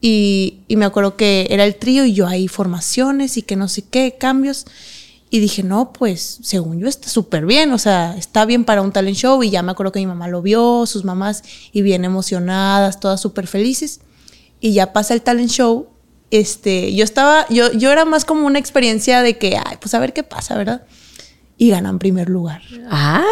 Y, y me acuerdo que era el trío y yo ahí formaciones y que no sé qué, cambios. Y dije, no, pues según yo está súper bien, o sea, está bien para un talent show. Y ya me acuerdo que mi mamá lo vio, sus mamás, y bien emocionadas, todas súper felices. Y ya pasa el talent show. Este, yo estaba, yo, yo era más como una experiencia de que, ay, pues a ver qué pasa, ¿verdad? Y ganan primer lugar Ay.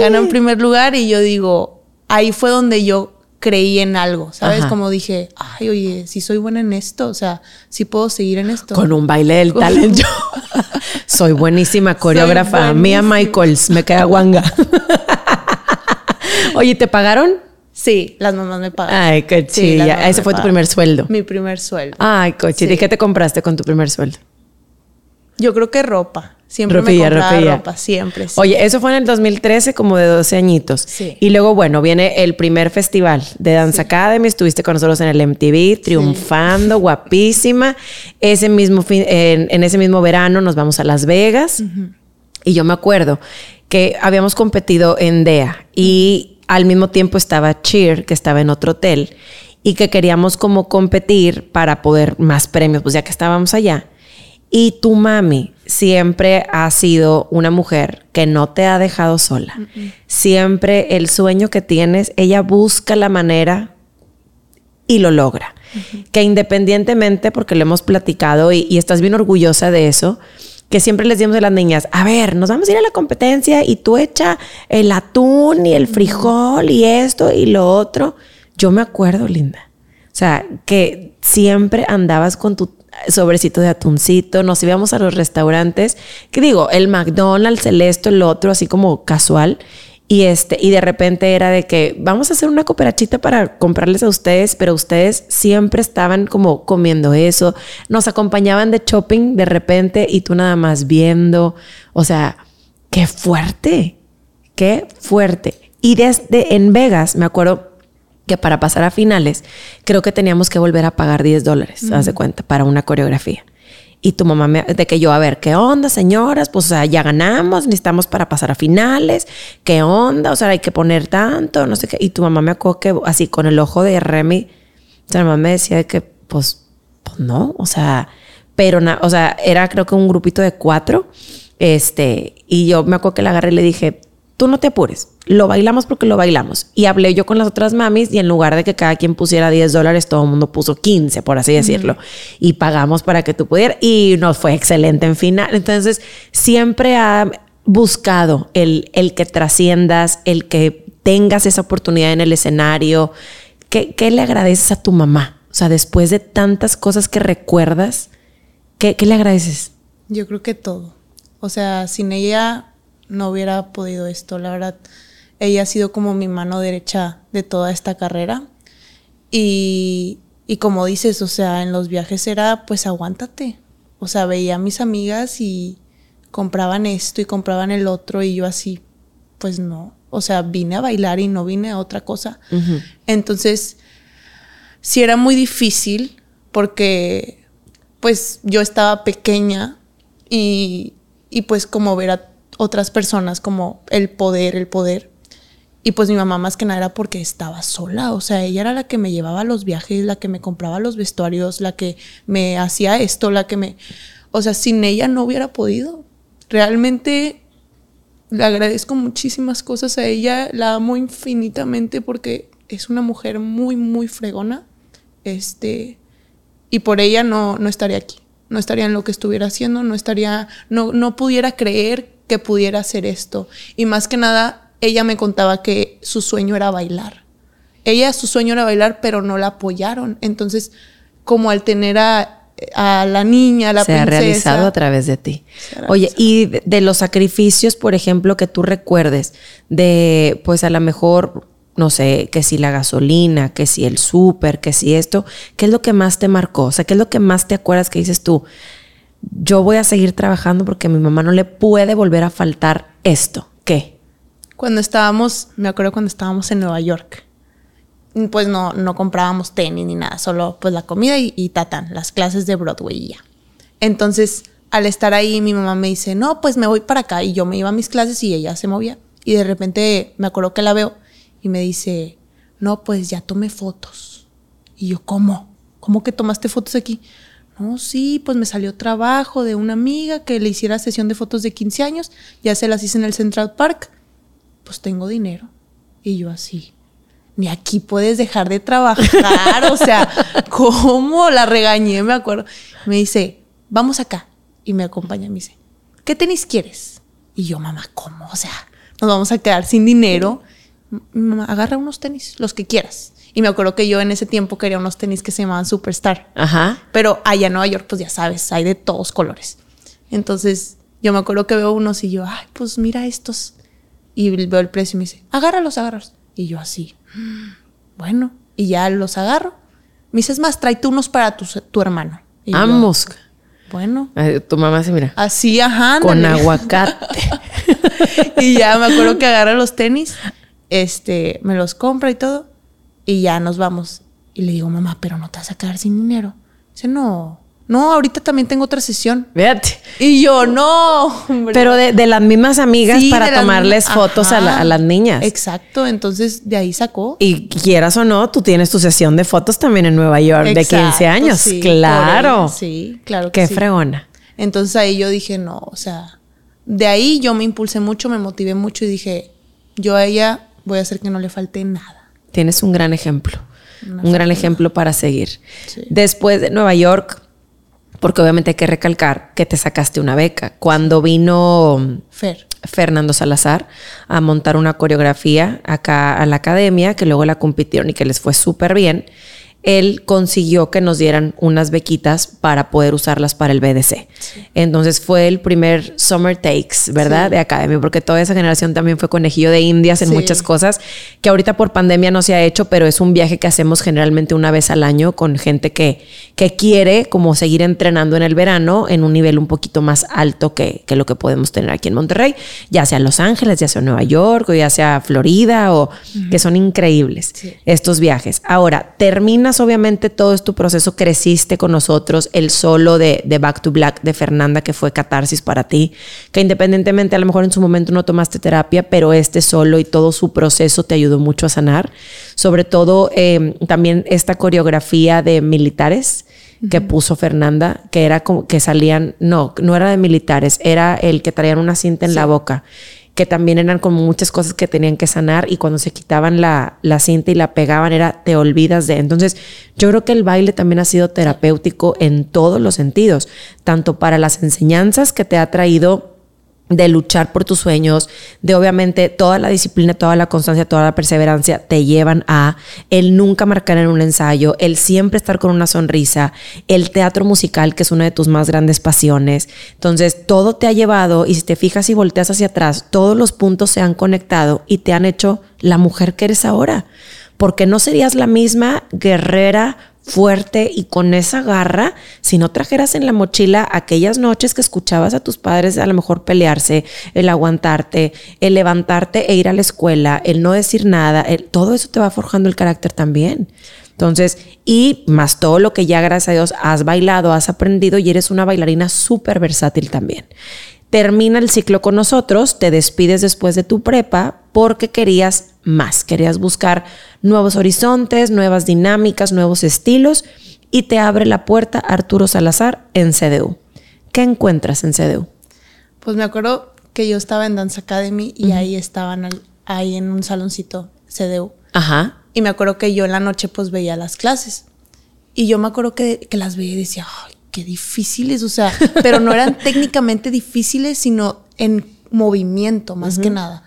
ganó primer lugar y yo digo, ahí fue donde yo creí en algo, ¿sabes? Ajá. Como dije, ay, oye, si soy buena en esto, o sea, si puedo seguir en esto. Con un baile del talent show. Soy buenísima coreógrafa. Mía buenísima. Michaels, me queda guanga. Oye, ¿te pagaron? Sí, las mamás me pagan. Ay, qué Sí, Ese fue tu primer sueldo. Mi primer sueldo. Ay, coche. ¿Y Sí. qué te compraste con tu primer sueldo? Yo creo que ropa. Siempre Ropilla, me compraba ropilla. ropa, siempre. sí. Oye, eso fue en el 2013, como de 12 añitos. Sí. Y luego, bueno, viene el primer festival de Dance Academy. Estuviste con nosotros en el MTV, triunfando, guapísima. Ese mismo fin- en, en ese mismo verano nos vamos a Las Vegas. Y yo me acuerdo que habíamos competido en DEA y al mismo tiempo estaba Cheer, que estaba en otro hotel, y que queríamos como competir para poder más premios, pues ya que estábamos allá. Y tu mami siempre ha sido una mujer que no te ha dejado sola. Siempre el sueño que tienes, ella busca la manera y lo logra. Que independientemente, porque lo hemos platicado y, y estás bien orgullosa de eso, que siempre les decimos a las niñas, a ver, nos vamos a ir a la competencia y tú echa el atún y el frijol y esto y lo otro. Yo me acuerdo, Linda. O sea, que siempre andabas con tu sobrecito de atuncito, nos íbamos a los restaurantes, que digo, el McDonald's, el esto, el otro, así como casual. Y este, y de repente era de que vamos a hacer una cooperachita para comprarles a ustedes, pero ustedes siempre estaban como comiendo eso, nos acompañaban de shopping de repente y tú nada más viendo. O sea, qué fuerte, qué fuerte. Y desde en Vegas, me acuerdo que para pasar a finales, creo que teníamos que volver a pagar 10 dólares, haz de cuenta, para una coreografía. Y tu mamá me, de que yo, a ver, ¿qué onda, señoras? Pues, o sea, ya ganamos, necesitamos para pasar a finales, ¿qué onda? O sea, hay que poner tanto, no sé qué. Y tu mamá me acuerdo que así con el ojo de Remy, o sea, mi mamá me decía de que, pues, pues no, o sea, pero, na- o sea, era creo que un grupito de cuatro, este, y yo me acuerdo que la agarré y le dije, tú no te apures, lo bailamos porque lo bailamos. Y hablé yo con las otras mamis y en lugar de que cada quien pusiera 10 dólares, todo el mundo puso 15, por así decirlo. Y pagamos para que tú pudieras. Y nos fue excelente en final. Entonces, siempre ha buscado el, el que trasciendas, el que tengas esa oportunidad en el escenario. ¿Qué, qué le agradeces a tu mamá? O sea, después de tantas cosas que recuerdas, ¿qué, qué le agradeces? Yo creo que todo. O sea, sin ella no hubiera podido esto. La verdad, ella ha sido como mi mano derecha de toda esta carrera. Y, y como dices, o sea, en los viajes era, pues aguántate. O sea, veía a mis amigas y compraban esto y compraban el otro y yo así, pues no, o sea, vine a bailar y no vine a otra cosa. Entonces, sí era muy difícil porque pues yo estaba pequeña y, y pues como ver a otras personas como el poder, el poder. Y pues mi mamá más que nada era porque estaba sola, o sea, ella era la que me llevaba los viajes, la que me compraba los vestuarios, la que me hacía esto, la que me... O sea, sin ella no hubiera podido. Realmente le agradezco muchísimas cosas a ella, la amo infinitamente porque es una mujer muy, muy fregona. Este, y por ella no, no estaría aquí, no estaría en lo que estuviera haciendo, no estaría, no, no pudiera creer que pudiera hacer esto. Y más que nada, ella me contaba que su sueño era bailar. Ella, su sueño era bailar, pero no la apoyaron. Entonces, como al tener a, a la niña, a la Se ha realizado a través de ti. Oye, y de, de los sacrificios, por ejemplo, que tú recuerdes, de, pues a lo mejor no sé, que si la gasolina, que si el súper, que si esto, ¿qué es lo que más te marcó? O sea, ¿qué es lo que más te acuerdas que dices tú? Yo voy a seguir trabajando porque a mi mamá no le puede volver a faltar esto. Cuando estábamos, me acuerdo cuando estábamos en Nueva York, pues no, no comprábamos tenis ni nada, solo pues la comida y, y las clases de Broadway y ya. Entonces, al estar ahí, mi mamá me dice, no, pues me voy para acá. Y yo me iba a mis clases y ella se movía. Y de repente me acuerdo que la veo y me dice, no, pues ya tomé fotos. Y yo, ¿cómo? ¿Cómo que tomaste fotos aquí? No, sí, pues me salió trabajo de una amiga que le hiciera sesión de fotos de 15 años, ya se las hice en el Central Park, pues tengo dinero. Y yo así, ni aquí puedes dejar de trabajar, o sea, ¿cómo? La regañé, me acuerdo. Me dice, vamos acá. Y me acompaña, me dice, ¿qué tenis quieres? Y yo, mamá, ¿cómo? O sea, nos vamos a quedar sin dinero mamá, agarra unos tenis, los que quieras. Y me acuerdo que yo en ese tiempo quería unos tenis que se llamaban Superstar. Ajá. Pero allá en Nueva York, pues ya sabes, hay de todos colores. Entonces, yo me acuerdo que veo unos y yo, ay, pues mira estos. Y veo el precio y me dice, agárralos, agárralos. Y yo así, bueno, y ya los agarro. Me dice, es más, tráete unos para tu, tu hermano. Y yo, Ambos. bueno, Ay, Tu mamá se mira. así, ajá. Con aguacate. y ya me acuerdo que agarra los tenis, este, me los compra y todo, y ya nos vamos. Y le digo, mamá, pero no te vas a quedar sin dinero. Dice, no, no, ahorita también tengo otra sesión. Fíjate. Y yo, no, hombre. Pero de, de las mismas amigas Sí, para las tomarles fotos a, la- Ajá. a las niñas. Exacto, entonces de ahí sacó. Y quieras o no, tú tienes tu sesión de fotos también en Nueva York de 15 Exacto, años. sí, claro. él, Sí, claro que Qué sí. fregona. Entonces ahí yo dije, no, o sea, de ahí yo me impulsé mucho, me motivé mucho y dije, yo a ella voy a hacer que no le falte nada. Tienes un gran ejemplo. un gran ejemplo para seguir. Sí. Después de Nueva York, porque obviamente hay que recalcar que te sacaste una beca. Cuando vino Fer. Fernando Salazar a montar una coreografía acá a la academia, que luego la compitieron y que les fue súper bien, él consiguió que nos dieran unas bequitas para poder usarlas para el BDC. Entonces fue el primer Summer Takes, ¿verdad? Sí. De academia, porque toda esa generación también fue conejillo de indias en Sí. muchas cosas, que ahorita por pandemia no se ha hecho, pero es un viaje que hacemos generalmente una vez al año con gente que, que quiere como seguir entrenando en el verano en un nivel un poquito más alto que, que lo que podemos tener aquí en Monterrey, ya sea Los Ángeles, ya sea Nueva York o ya sea Florida, o que son increíbles Sí. estos viajes. Ahora, terminas obviamente todo este proceso, creciste con nosotros, el solo de, de Back to Black de Fernanda, que fue catarsis para ti, que independientemente a lo mejor en su momento no tomaste terapia, pero este solo y todo su proceso te ayudó mucho a sanar. Sobre todo eh, también esta coreografía de militares que puso Fernanda, que era como que salían, no, no era de militares, era el que traían una cinta en la boca que también eran como muchas cosas que tenían que sanar y cuando se quitaban la, la cinta y la pegaban era te olvidas de. Entonces yo creo que el baile también ha sido terapéutico en todos los sentidos, tanto para las enseñanzas que te ha traído de luchar por tus sueños, de obviamente toda la disciplina, toda la constancia, toda la perseverancia te llevan a el nunca marcar en un ensayo, el siempre estar con una sonrisa, el teatro musical, que es una de tus más grandes pasiones. Entonces, todo te ha llevado y si te fijas y volteas hacia atrás, todos los puntos se han conectado y te han hecho la mujer que eres ahora. Porque no serías la misma guerrera, fuerte y con esa garra, si no trajeras en la mochila aquellas noches que escuchabas a tus padres a lo mejor pelearse, el aguantarte, el levantarte e ir a la escuela, el no decir nada, todo eso te va forjando el carácter también. Entonces, y más todo lo que ya gracias a Dios has bailado, has aprendido y eres una bailarina súper versátil también. Termina el ciclo con nosotros, te despides después de tu prepa porque querías más, querías buscar nuevos horizontes, nuevas dinámicas, nuevos estilos y te abre la puerta Arturo Salazar en CDU. ¿Qué encuentras en CDU? Pues me acuerdo que yo estaba en Dance Academy y ahí estaban ahí en un saloncito CDU. Ajá. Y me acuerdo que yo en la noche pues veía las clases. Y yo me acuerdo que, que las veía y decía, ay, qué difíciles, o sea, pero no eran técnicamente difíciles, sino en movimiento más que nada.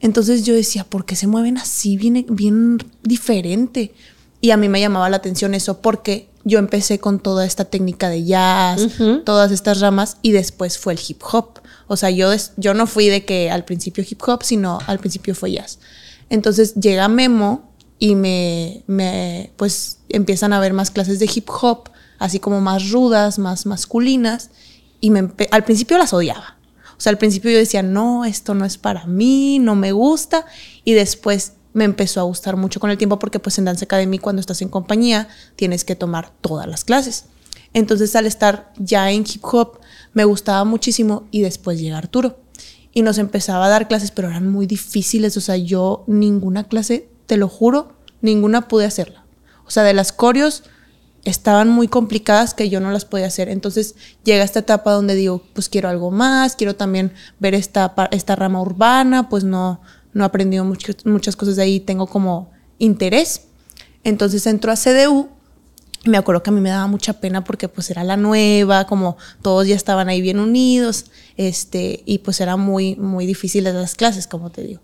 Entonces yo decía, ¿por qué se mueven así bien, bien diferente? Y a mí me llamaba la atención eso porque yo empecé con toda esta técnica de jazz, todas estas ramas, y después fue el hip hop. O sea, yo, yo no fui de que al principio hip hop, sino al principio fue jazz. Entonces llega Memo y me, me pues empiezan a ver más clases de hip hop así como más rudas, más masculinas, y me al principio las odiaba. O sea, al principio yo decía, no, esto no es para mí, no me gusta, y después me empezó a gustar mucho con el tiempo porque pues en Dance Academy cuando estás en compañía tienes que tomar todas las clases. Entonces al estar ya en hip hop me gustaba muchísimo y después llega Arturo y nos empezaba a dar clases pero eran muy difíciles, o sea, yo ninguna clase, te lo juro, ninguna pude hacerla. O sea, de las corios estaban muy complicadas que yo no las podía hacer. Entonces llega esta etapa donde digo, pues quiero algo más, quiero también ver esta, esta rama urbana, pues no, no he aprendido muchas cosas de ahí, tengo como interés. Entonces entro a CDU. Me acuerdo que a mí me daba mucha pena porque pues era la nueva, como todos ya estaban ahí bien unidos, este, y pues era muy, muy difícil las clases, como te digo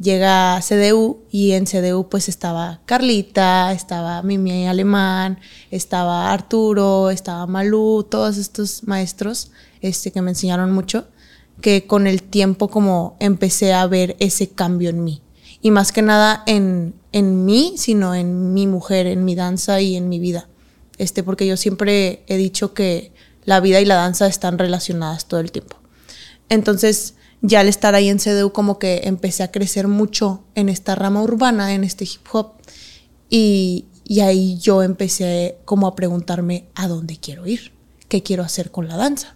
llega a CDU y en CDU pues estaba Carlita, estaba Mimi Alemán, estaba Arturo, estaba Malú, todos estos maestros este, que me enseñaron mucho, que con el tiempo como empecé a ver ese cambio en mí. Y más que nada en, en mí, sino en mi mujer, en mi danza y en mi vida. Este, porque yo siempre he dicho que la vida y la danza están relacionadas todo el tiempo. Entonces, ya al estar ahí en CDU como que empecé a crecer mucho en esta rama urbana, en este hip hop. Y, y ahí yo empecé como a preguntarme a dónde quiero ir, qué quiero hacer con la danza.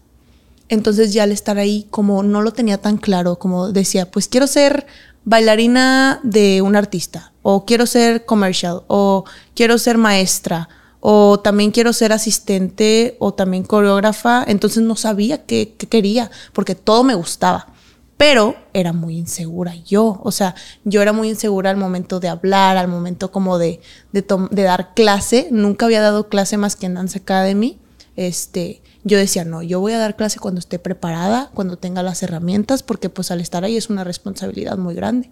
Entonces ya al estar ahí como no lo tenía tan claro, como decía, pues quiero ser bailarina de un artista, o quiero ser commercial, o quiero ser maestra, o también quiero ser asistente, o también coreógrafa. Entonces no sabía qué, qué quería, porque todo me gustaba pero era muy insegura yo, o sea, yo era muy insegura al momento de hablar, al momento como de, de, dar clase, nunca había dado clase más que en Dance Academy, este, yo decía, no, yo voy a dar clase cuando esté preparada, cuando tenga las herramientas, porque pues al estar ahí es una responsabilidad muy grande.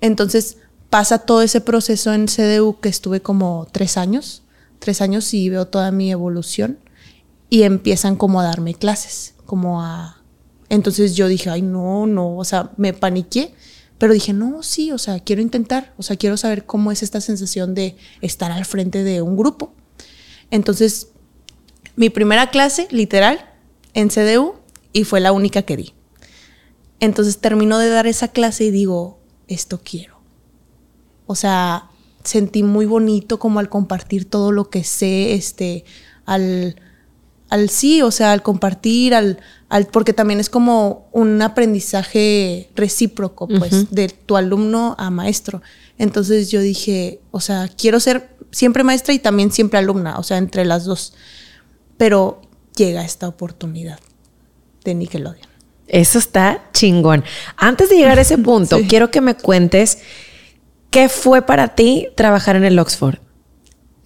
Entonces pasa todo ese proceso en CDU que estuve como tres años, tres años y veo toda mi evolución y empiezan como a darme clases, como a entonces yo dije, ay, no, no, o sea, me paniqué, pero dije, no, sí, o sea, quiero intentar, o sea, quiero saber cómo es esta sensación de estar al frente de un grupo. Entonces, mi primera clase, literal, en CDU, y fue la única que di. Entonces termino de dar esa clase y digo, esto quiero. O sea, sentí muy bonito como al compartir todo lo que sé, este, al al sí, o sea, al compartir, al, al, porque también es como un aprendizaje recíproco, pues, de tu alumno a maestro. Entonces yo dije, o sea, quiero ser siempre maestra y también siempre alumna, o sea, entre las dos. Pero llega esta oportunidad de Nickelodeon. Eso está chingón. Antes de llegar a ese punto, quiero que me cuentes qué fue para ti trabajar en el Oxford.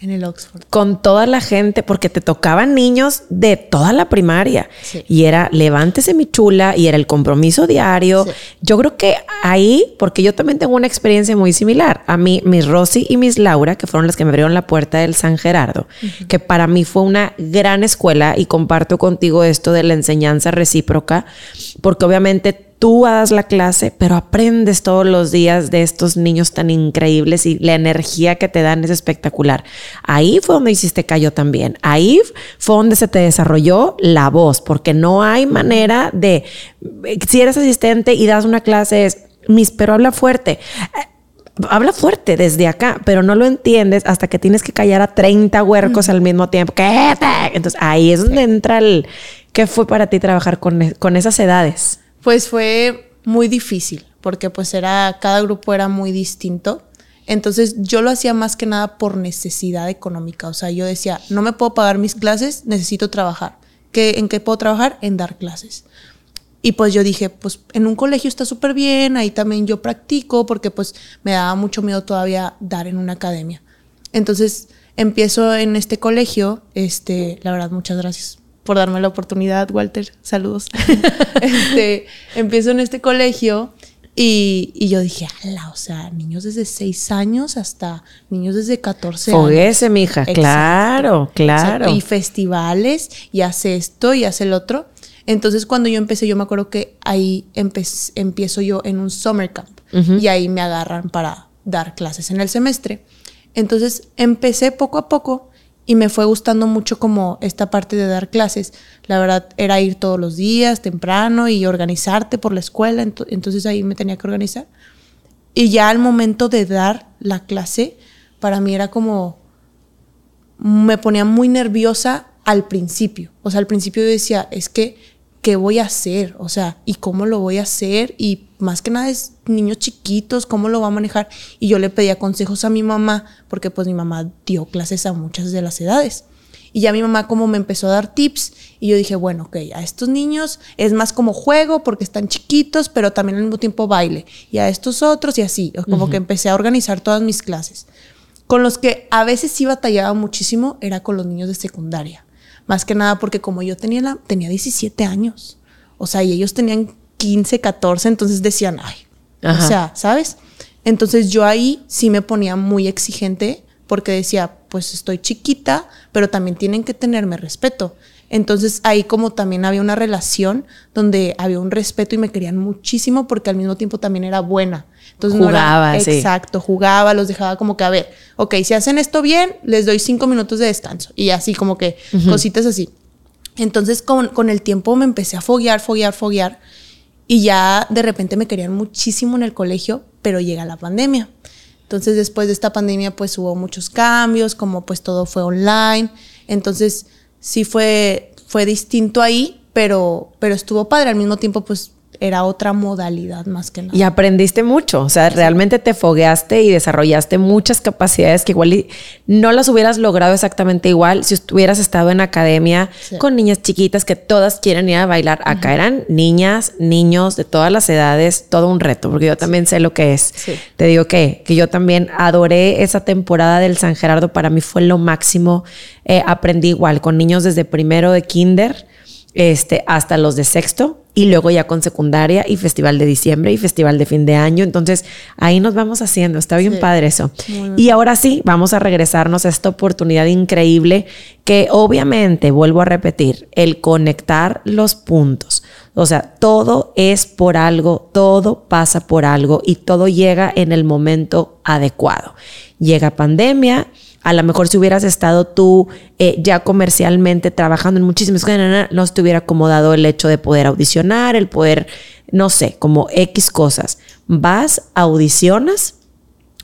En el Oxford. Con toda la gente, porque te tocaban niños de toda la primaria. Y era levántese mi chula y era el compromiso diario. Yo creo que ahí, porque yo también tengo una experiencia muy similar. A mí, mis Rosy y mis Laura, que fueron las que me abrieron la puerta del San Gerardo, que para mí fue una gran escuela y comparto contigo esto de la enseñanza recíproca, porque obviamente tú das la clase, pero aprendes todos los días de estos niños tan increíbles y la energía que te dan es espectacular. Ahí fue donde hiciste callo también. Ahí fue donde se te desarrolló la voz, porque no hay manera de, si eres asistente y das una clase, es, mis, pero habla fuerte habla fuerte desde acá, pero no lo entiendes hasta que tienes que callar a 30 huercos al mismo tiempo. Entonces ahí es donde entra el... ¿Qué fue para ti trabajar con, con esas edades? Pues fue muy difícil, porque pues era, cada grupo era muy distinto. Entonces yo lo hacía más que nada por necesidad económica. O sea, yo decía, no me puedo pagar mis clases, necesito trabajar. ¿Qué, ¿En qué puedo trabajar? En dar clases. Y pues yo dije, pues en un colegio está súper bien, ahí también yo practico, porque pues me daba mucho miedo todavía dar en una academia. Entonces empiezo en este colegio, este, la verdad, muchas gracias por darme la oportunidad, Walter. Saludos. este, empiezo en este colegio y, y, yo dije, ala, o sea, niños desde 6 años hasta niños desde 14 años. Foguese, mija, claro, claro. Y festivales, y hace esto, y hace el otro. Entonces, cuando yo empecé, yo me acuerdo que ahí empiezo yo en un summer camp y ahí me agarran para dar clases en el semestre. Entonces, empecé poco a poco y me fue gustando mucho como esta parte de dar clases. La verdad era ir todos los días temprano y organizarte por la escuela, entonces ahí me tenía que organizar. Y ya al momento de dar la clase, para mí era como, me ponía muy nerviosa al principio. O sea, al principio decía, es que qué voy a hacer, o sea, y cómo lo voy a hacer, y más que nada es niños chiquitos, cómo lo va a manejar. Y yo le pedía consejos a mi mamá, porque pues mi mamá dio clases a muchas de las edades. Y ya mi mamá como me empezó a dar tips y yo dije, bueno, ok, a estos niños es más como juego porque están chiquitos, pero también al mismo tiempo baile. Y a estos otros y así, como que empecé a organizar todas mis clases. Con los que a veces sí batallaba muchísimo era con los niños de secundaria. Más que nada porque como yo tenía, la, tenía 17 años, o sea, y ellos tenían 15, 14, entonces decían, ay, o sea, ¿sabes? Entonces yo ahí sí me ponía muy exigente porque decía, pues estoy chiquita, pero también tienen que tenerme respeto. Entonces ahí como también había una relación donde había un respeto y me querían muchísimo porque al mismo tiempo también era buena. Entonces jugaba, no exacto, jugaba, los dejaba como que a ver, ok, si hacen esto bien, les doy cinco minutos de descanso y así como que cositas así. Entonces con, con el tiempo me empecé a foguear, foguear, foguear y ya de repente me querían muchísimo en el colegio, pero llega la pandemia. Entonces después de esta pandemia pues hubo muchos cambios, como pues todo fue online. Entonces sí fue, fue distinto ahí, pero, pero estuvo padre. Al mismo tiempo pues era otra modalidad más que nada. Y aprendiste mucho, o sea, realmente te fogueaste y desarrollaste muchas capacidades que igual no las hubieras logrado exactamente igual si hubieras estado en academia con niñas chiquitas que todas quieren ir a bailar. Acá eran niñas, niños de todas las edades, todo un reto, porque yo también sé lo que es. Te digo que, que yo también adoré esa temporada del San Gerardo, para mí fue lo máximo. Eh, aprendí igual con niños desde primero de kinder este, hasta los de sexto y luego ya con secundaria y festival de diciembre y festival de fin de año. Entonces ahí nos vamos haciendo, está bien padre eso. Y ahora sí, vamos a regresarnos a esta oportunidad increíble que obviamente, vuelvo a repetir, el conectar los puntos. O sea, todo es por algo, todo pasa por algo y todo llega en el momento adecuado. Llega pandemia a lo mejor si hubieras estado tú eh, ya comercialmente trabajando en muchísimas cosas, no te hubiera acomodado el hecho de poder audicionar, el poder, no sé, como X cosas. Vas, audicionas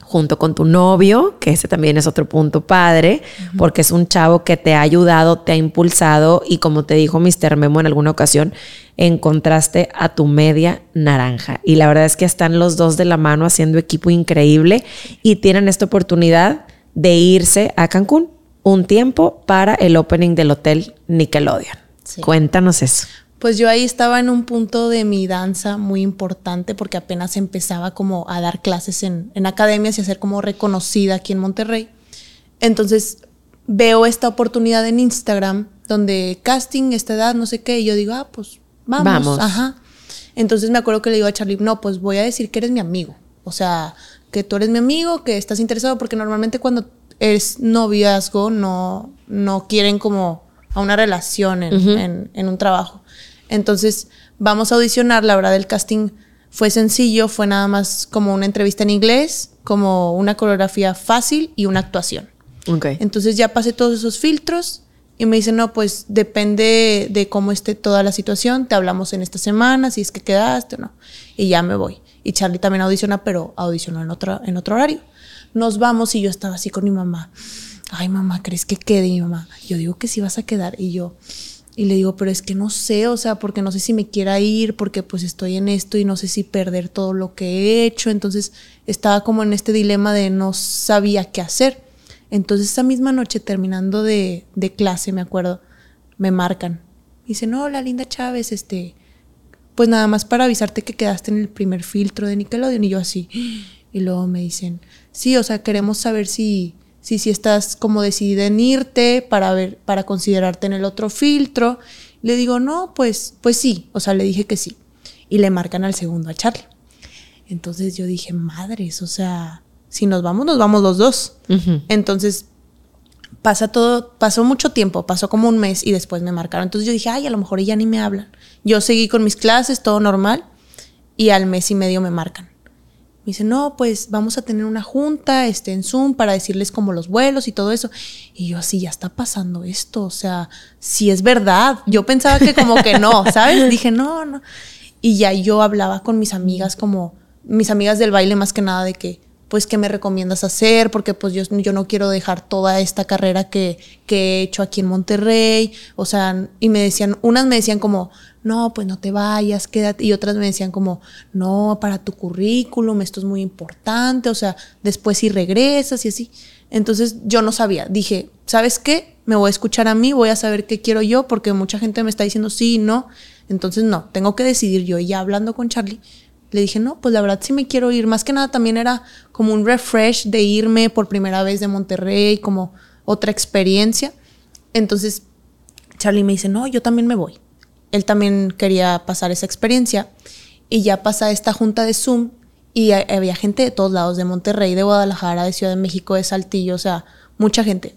junto con tu novio, que ese también es otro punto padre, porque es un chavo que te ha ayudado, te ha impulsado y como te dijo Mr. Memo en alguna ocasión, encontraste a tu media naranja. Y la verdad es que están los dos de la mano haciendo equipo increíble y tienen esta oportunidad de irse a Cancún un tiempo para el opening del hotel Nickelodeon. Cuéntanos eso. Pues yo ahí estaba en un punto de mi danza muy importante porque apenas empezaba como a dar clases en, en academias y a ser como reconocida aquí en Monterrey. Entonces veo esta oportunidad en Instagram donde casting, esta edad, no sé qué, y yo digo, ah, pues vamos. Vamos. Ajá. Entonces me acuerdo que le digo a Charlie, no, pues voy a decir que eres mi amigo. O sea, que tú eres mi amigo, que estás interesado, porque normalmente cuando es noviazgo no, no quieren como a una relación en, un trabajo. Entonces, vamos a audicionar, la verdad el casting fue sencillo, fue nada más como una entrevista en inglés, como una coreografía fácil y una actuación. Ok. Entonces ya pasé todos esos filtros y me dicen, no, pues depende de cómo esté toda la situación, te hablamos en esta semana, si es que quedaste o no. Y ya me voy. Y Charlie también audiciona, pero audicionó en otro, en otro horario. Nos vamos y yo estaba así con mi mamá. Ay, mamá, ¿crees que quede? Y mi mamá, yo digo que sí vas a quedar. Y yo, y le digo, pero es que no sé, o sea, porque no sé si me quiera ir, porque pues estoy en esto y no sé si perder todo lo que he hecho. Entonces estaba como en este dilema de no sabía qué hacer. Entonces esa misma noche, terminando de, de clase, me acuerdo, me marcan. Dicen, hola, Linda Chávez, este, pues nada más para avisarte que quedaste en el primer filtro de Nickelodeon. Y yo así. Y luego me dicen, sí, o sea, queremos saber si, si, si estás como decidida en irte para ver, para considerarte en el otro filtro. Le digo, no, pues, pues sí. O sea, le dije que sí. Y le marcan al segundo a Charlie. Entonces yo dije, madres, o sea, si nos vamos, nos vamos los dos. Entonces pasa todo, pasó mucho tiempo, pasó como un mes y después me marcaron. Entonces yo dije, ay, a lo mejor ya ni me hablan. Yo seguí con mis clases, todo normal, y al mes y medio me marcan. Me dice, no, pues vamos a tener una junta este, en Zoom para decirles como los vuelos y todo eso. Y yo así, ya está pasando esto, o sea, si es verdad. Yo pensaba que como que no, ¿sabes? Dije, no, no. Y ya yo hablaba con mis amigas como, mis amigas del baile más que nada de que, pues, ¿qué me recomiendas hacer? Porque pues yo, yo no quiero dejar toda esta carrera que, que he hecho aquí en Monterrey. O sea, y me decían, unas me decían como, no, pues no te vayas, quédate. Y otras me decían como, no, para tu currículum, esto es muy importante. O sea, después si regresas y así. Entonces yo no sabía. Dije, ¿sabes qué? Me voy a escuchar a mí, voy a saber qué quiero yo, porque mucha gente me está diciendo sí no. Entonces no, tengo que decidir yo. Y ya hablando con Charlie, le dije, no, pues la verdad sí me quiero ir. Más que nada también era como un refresh de irme por primera vez de Monterrey, como otra experiencia. Entonces Charlie me dice, no, yo también me voy. Él también quería pasar esa experiencia. Y ya pasa esta junta de Zoom y había gente de todos lados, de Monterrey, de Guadalajara, de Ciudad de México, de Saltillo, o sea, mucha gente.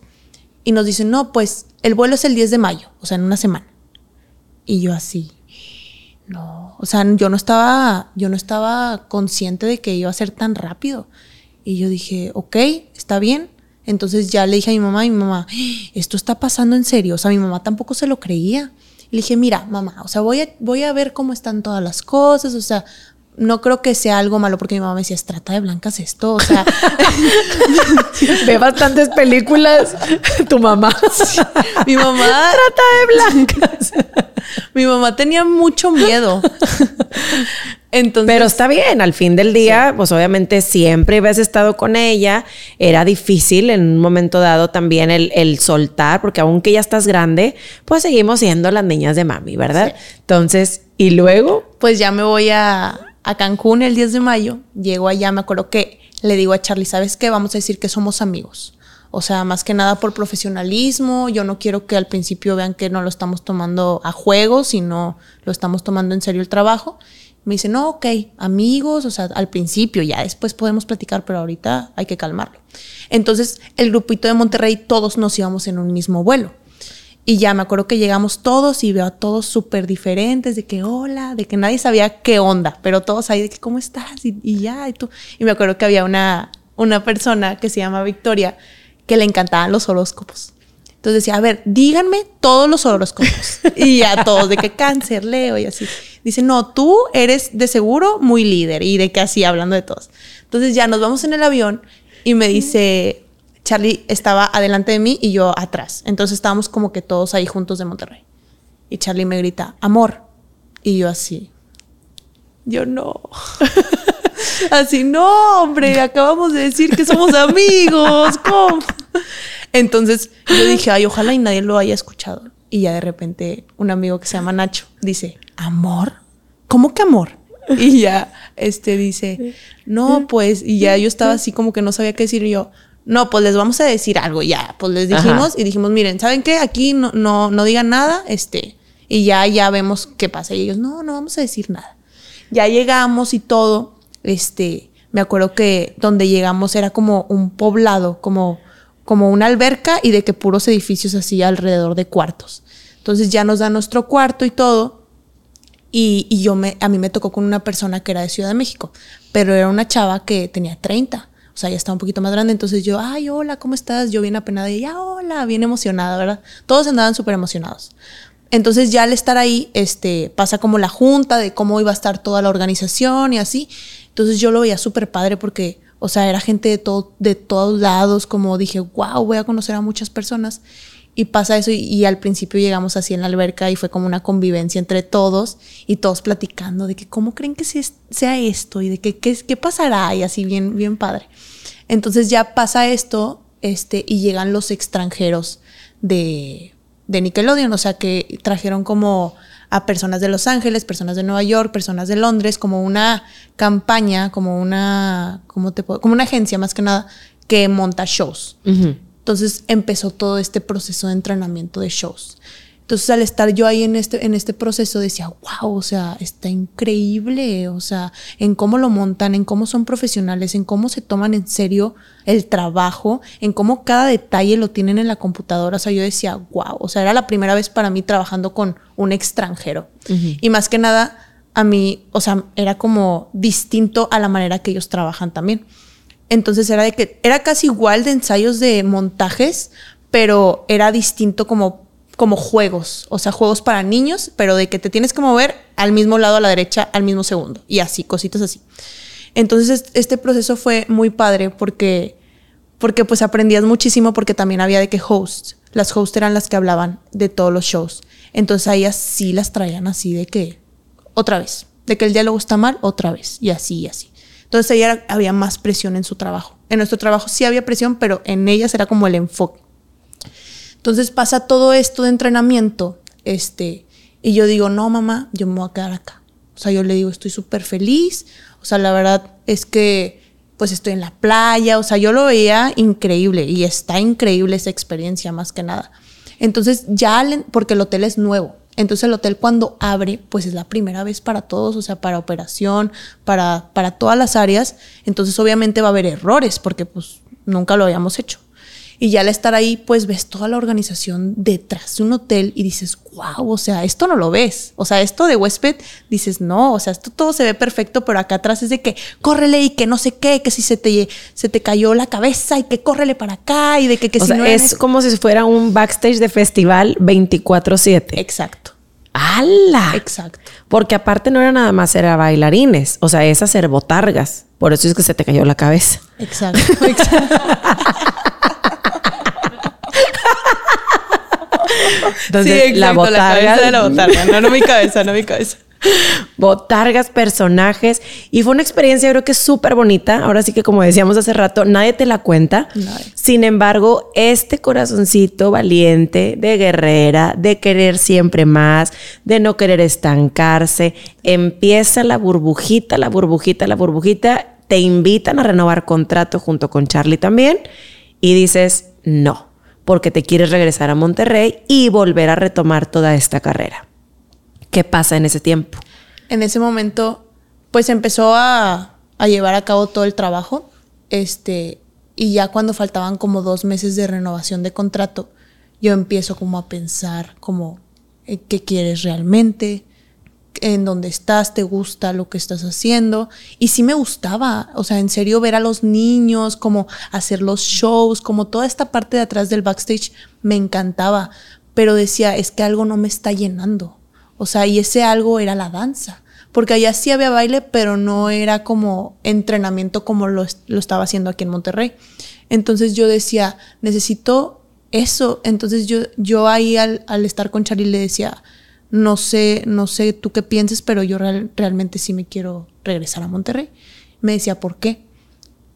Y nos dicen, no, pues el vuelo es el 10 de mayo, o sea, en una semana. Y yo así, no, o sea, yo no estaba, yo no estaba consciente de que iba a ser tan rápido. Y yo dije, ok, está bien. Entonces ya le dije a mi mamá, y mi mamá, esto está pasando en serio. O sea, mi mamá tampoco se lo creía. Le dije, mira, mamá, o sea, voy a, voy a ver cómo están todas las cosas, o sea, no creo que sea algo malo porque mi mamá me decía, es trata de blancas esto, o sea, Ve bastantes películas tu mamá. mi mamá Trata de blancas. Mi mamá tenía mucho miedo. Entonces, Pero está bien, al fin del día, pues obviamente siempre habías estado con ella, era difícil en un momento dado también el, el soltar, porque aunque ya estás grande, pues seguimos siendo las niñas de mami, ¿verdad? Entonces, y luego, pues ya me voy a, a Cancún el 10 de mayo. Llego allá, me acuerdo que le digo a Charlie, ¿sabes qué? Vamos a decir que somos amigos. O sea, más que nada por profesionalismo. Yo no quiero que al principio vean que no lo estamos tomando a juego, sino lo estamos tomando en serio el trabajo. Me dice, no, ok, amigos, o sea, al principio, ya después podemos platicar, pero ahorita hay que calmarlo. Entonces, el grupito de Monterrey, todos nos íbamos en un mismo vuelo. Y ya me acuerdo que llegamos todos y veo a todos súper diferentes, de que hola, de que nadie sabía qué onda, pero todos ahí de que cómo estás y, y ya, y tú. Y me acuerdo que había una, una persona que se llama Victoria que le encantaban los horóscopos. Entonces decía, a ver, díganme todos los horóscopos. y ya todos, de que cáncer, Leo y así. Dice, no, tú eres de seguro muy líder y de que así, hablando de todos. Entonces ya nos vamos en el avión y me dice, Charlie estaba adelante de mí y yo atrás. Entonces estábamos como que todos ahí juntos de Monterrey. Y Charlie me grita, amor. Y yo así. Yo no. así, no, hombre, acabamos de decir que somos amigos. ¿Cómo? Entonces yo dije, ay, ojalá y nadie lo haya escuchado. Y ya de repente un amigo que se llama Nacho dice, amor, ¿cómo que amor? Y ya, este dice, no, pues, y ya yo estaba así como que no sabía qué decir y yo, no, pues les vamos a decir algo, ya, pues les dijimos Ajá. y dijimos, miren, ¿saben qué? Aquí no, no, no digan nada, este, y ya, ya vemos qué pasa. Y ellos, no, no vamos a decir nada. Ya llegamos y todo, este, me acuerdo que donde llegamos era como un poblado, como, como una alberca y de que puros edificios así alrededor de cuartos. Entonces ya nos da nuestro cuarto y todo. Y, y yo me, a mí me tocó con una persona que era de Ciudad de México, pero era una chava que tenía 30. O sea, ya estaba un poquito más grande. Entonces yo, ay, hola, ¿cómo estás? Yo bien apenada y ya, hola, bien emocionada, ¿verdad? Todos andaban súper emocionados. Entonces ya al estar ahí, este, pasa como la junta de cómo iba a estar toda la organización y así. Entonces yo lo veía súper padre porque, o sea, era gente de, todo, de todos lados, como dije, wow, voy a conocer a muchas personas. Y pasa eso y, al principio llegamos así en la alberca y fue como una convivencia entre todos y todos platicando de que cómo creen que sea esto y de que qué, pasará y así bien, bien padre. Entonces ya pasa esto este, y llegan los extranjeros de, de Nickelodeon, o sea que trajeron como a personas de Los Ángeles, personas de Nueva York, personas de Londres, como una campaña, como una, ¿cómo te puedo? como una agencia más que nada que monta shows. Entonces empezó todo este proceso de entrenamiento de shows. Entonces al estar yo ahí en este, en este proceso decía, wow, o sea, está increíble, o sea, en cómo lo montan, en cómo son profesionales, en cómo se toman en serio el trabajo, en cómo cada detalle lo tienen en la computadora. O sea, yo decía, wow, o sea, era la primera vez para mí trabajando con un extranjero. Y más que nada, a mí, o sea, era como distinto a la manera que ellos trabajan también. Entonces era de que era casi igual de ensayos de montajes, pero era distinto como, como juegos, o sea, juegos para niños, pero de que te tienes que mover al mismo lado a la derecha al mismo segundo y así, cositas así. Entonces este proceso fue muy padre porque, porque pues aprendías muchísimo porque también había de que hosts, las hosts eran las que hablaban de todos los shows. Entonces ahí así las traían así de que otra vez, de que el diálogo está mal, otra vez, y así y así. Entonces ella había más presión en su trabajo. En nuestro trabajo sí había presión, pero en ellas era como el enfoque. Entonces pasa todo esto de entrenamiento, este, y yo digo, no, mamá, yo me voy a quedar acá. O sea, yo le digo, estoy súper feliz. O sea, la verdad es que pues estoy en la playa. O sea, yo lo veía increíble y está increíble esa experiencia más que nada. Entonces ya, porque el hotel es nuevo. Entonces el hotel cuando abre, pues es la primera vez para todos, o sea, para operación, para, para todas las áreas. Entonces obviamente va a haber errores porque pues nunca lo habíamos hecho. Y ya al estar ahí, pues ves toda la organización detrás de un hotel y dices, wow, o sea, esto no lo ves. O sea, esto de huésped, dices, no, o sea, esto todo se ve perfecto, pero acá atrás es de que córrele y que no sé qué, que si se te, se te cayó la cabeza y que córrele para acá y de que, que o si sea, es como si fuera un backstage de festival 24-7. Exacto. ¡Hala! Exacto. Porque aparte no era nada más, era bailarines. O sea, es hacer botargas. Por eso es que se te cayó la cabeza. Exacto. exacto. Entonces, la botarga. La, botarga, no, no mi cabeza, no mi cabeza. Botargas, personajes. Y fue una experiencia, creo que súper bonita. Ahora sí que, como decíamos hace rato, nadie te la cuenta. Sin embargo, este corazoncito valiente, de guerrera, de querer siempre más, de no querer estancarse, empieza la burbujita, la burbujita, la burbujita. Te invitan a renovar contrato junto con Charlie también. Y dices, no porque te quieres regresar a Monterrey y volver a retomar toda esta carrera. ¿Qué pasa en ese tiempo? En ese momento, pues empezó a, llevar a cabo todo el trabajo. Este, y ya cuando faltaban como dos meses de renovación de contrato, yo empiezo como a pensar como, eh, ¿qué quieres realmente? En donde estás, te gusta lo que estás haciendo. Y sí me gustaba, o sea, en serio ver a los niños, como hacer los shows, como toda esta parte de atrás del backstage, me encantaba. Pero decía, es que algo no me está llenando. O sea, y ese algo era la danza. Porque allá sí había baile, pero no era como entrenamiento como lo, lo estaba haciendo aquí en Monterrey. Entonces yo decía, necesito eso. Entonces yo, yo ahí al, estar con Charlie le decía, no sé, no sé tú qué pienses, pero yo realmente sí me quiero regresar a Monterrey. Me decía, ¿por qué?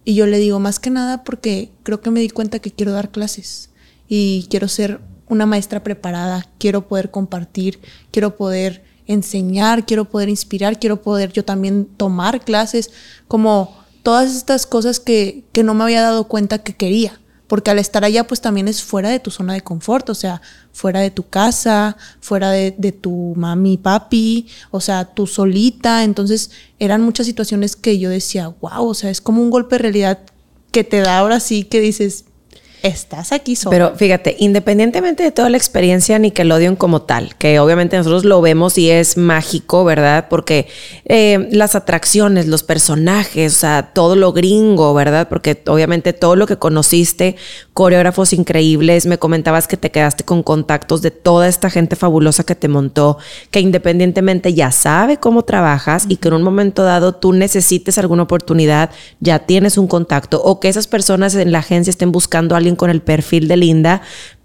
Y yo le digo, más que nada porque creo que me di cuenta que quiero dar clases y quiero ser una maestra preparada, quiero poder compartir, quiero poder enseñar, quiero poder inspirar, quiero poder yo también tomar clases, como todas estas cosas que, que no me había dado cuenta que quería porque al estar allá pues también es fuera de tu zona de confort, o sea, fuera de tu casa, fuera de, tu mami, papi, o sea, tú solita, entonces eran muchas situaciones que yo decía, wow, o sea, es como un golpe de realidad que te da ahora sí que dices, estás aquí solo. Pero fíjate, independientemente de toda la experiencia Nickelodeon como tal, que obviamente nosotros lo vemos y es mágico, ¿verdad? Porque eh, las atracciones, los personajes, o sea, todo lo gringo, ¿verdad? Porque obviamente todo lo que conociste, coreógrafos increíbles, me comentabas que te quedaste con contactos de toda esta gente fabulosa que te montó, que independientemente ya sabe cómo trabajas y que en un momento dado tú necesites alguna oportunidad, ya tienes un contacto o que esas personas en la agencia estén buscando a alguien con el perfil de Linda,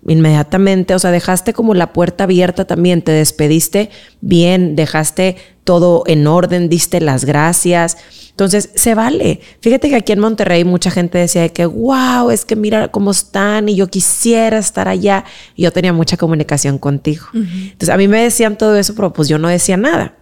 inmediatamente, o sea, dejaste como la puerta abierta también, te despediste bien, dejaste todo en orden, diste las gracias. Entonces, se vale. Fíjate que aquí en Monterrey mucha gente decía que, wow, es que mira cómo están y yo quisiera estar allá. Y yo tenía mucha comunicación contigo. Entonces, a mí me decían todo eso, pero pues yo no decía nada.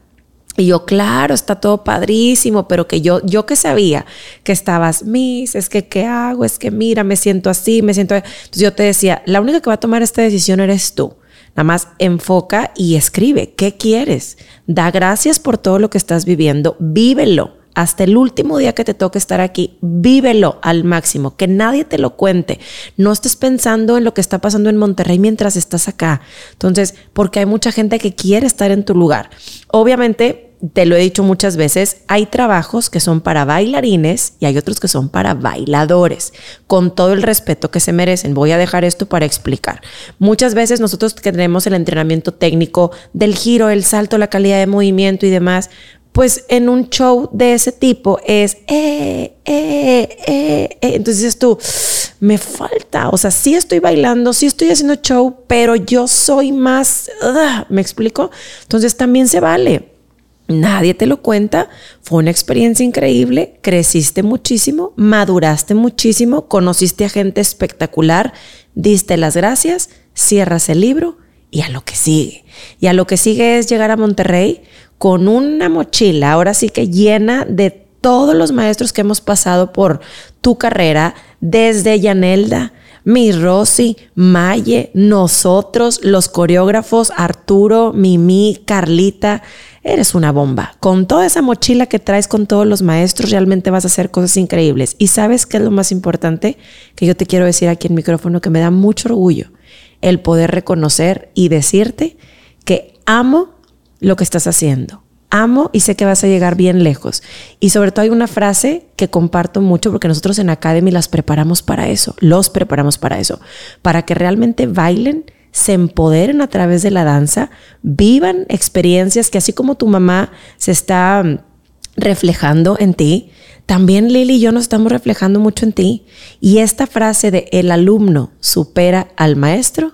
Y yo, claro, está todo padrísimo, pero que yo, yo que sabía que estabas, Miss, es que, ¿qué hago? Es que, mira, me siento así, me siento... Entonces yo te decía, la única que va a tomar esta decisión eres tú. Nada más enfoca y escribe, ¿qué quieres? Da gracias por todo lo que estás viviendo, vívelo hasta el último día que te toque estar aquí, vívelo al máximo, que nadie te lo cuente. No estés pensando en lo que está pasando en Monterrey mientras estás acá. Entonces, porque hay mucha gente que quiere estar en tu lugar. Obviamente, te lo he dicho muchas veces, hay trabajos que son para bailarines y hay otros que son para bailadores, con todo el respeto que se merecen. Voy a dejar esto para explicar. Muchas veces nosotros tenemos el entrenamiento técnico del giro, el salto, la calidad de movimiento y demás, pues en un show de ese tipo es, eh, eh, eh, eh. entonces tú, me falta, o sea, sí estoy bailando, sí estoy haciendo show, pero yo soy más, ¿me explico? Entonces también se vale. Nadie te lo cuenta, fue una experiencia increíble, creciste muchísimo, maduraste muchísimo, conociste a gente espectacular, diste las gracias, cierras el libro y a lo que sigue. Y a lo que sigue es llegar a Monterrey con una mochila, ahora sí que llena de todos los maestros que hemos pasado por tu carrera, desde Yanelda, mi Rosy, Maye, nosotros, los coreógrafos, Arturo, Mimi, Carlita. Eres una bomba. Con toda esa mochila que traes con todos los maestros, realmente vas a hacer cosas increíbles. Y sabes qué es lo más importante que yo te quiero decir aquí en micrófono, que me da mucho orgullo, el poder reconocer y decirte que amo lo que estás haciendo. Amo y sé que vas a llegar bien lejos. Y sobre todo hay una frase que comparto mucho porque nosotros en Academy las preparamos para eso, los preparamos para eso, para que realmente bailen, se empoderen a través de la danza, vivan experiencias que así como tu mamá se está reflejando en ti, también Lili y yo nos estamos reflejando mucho en ti. Y esta frase de el alumno supera al maestro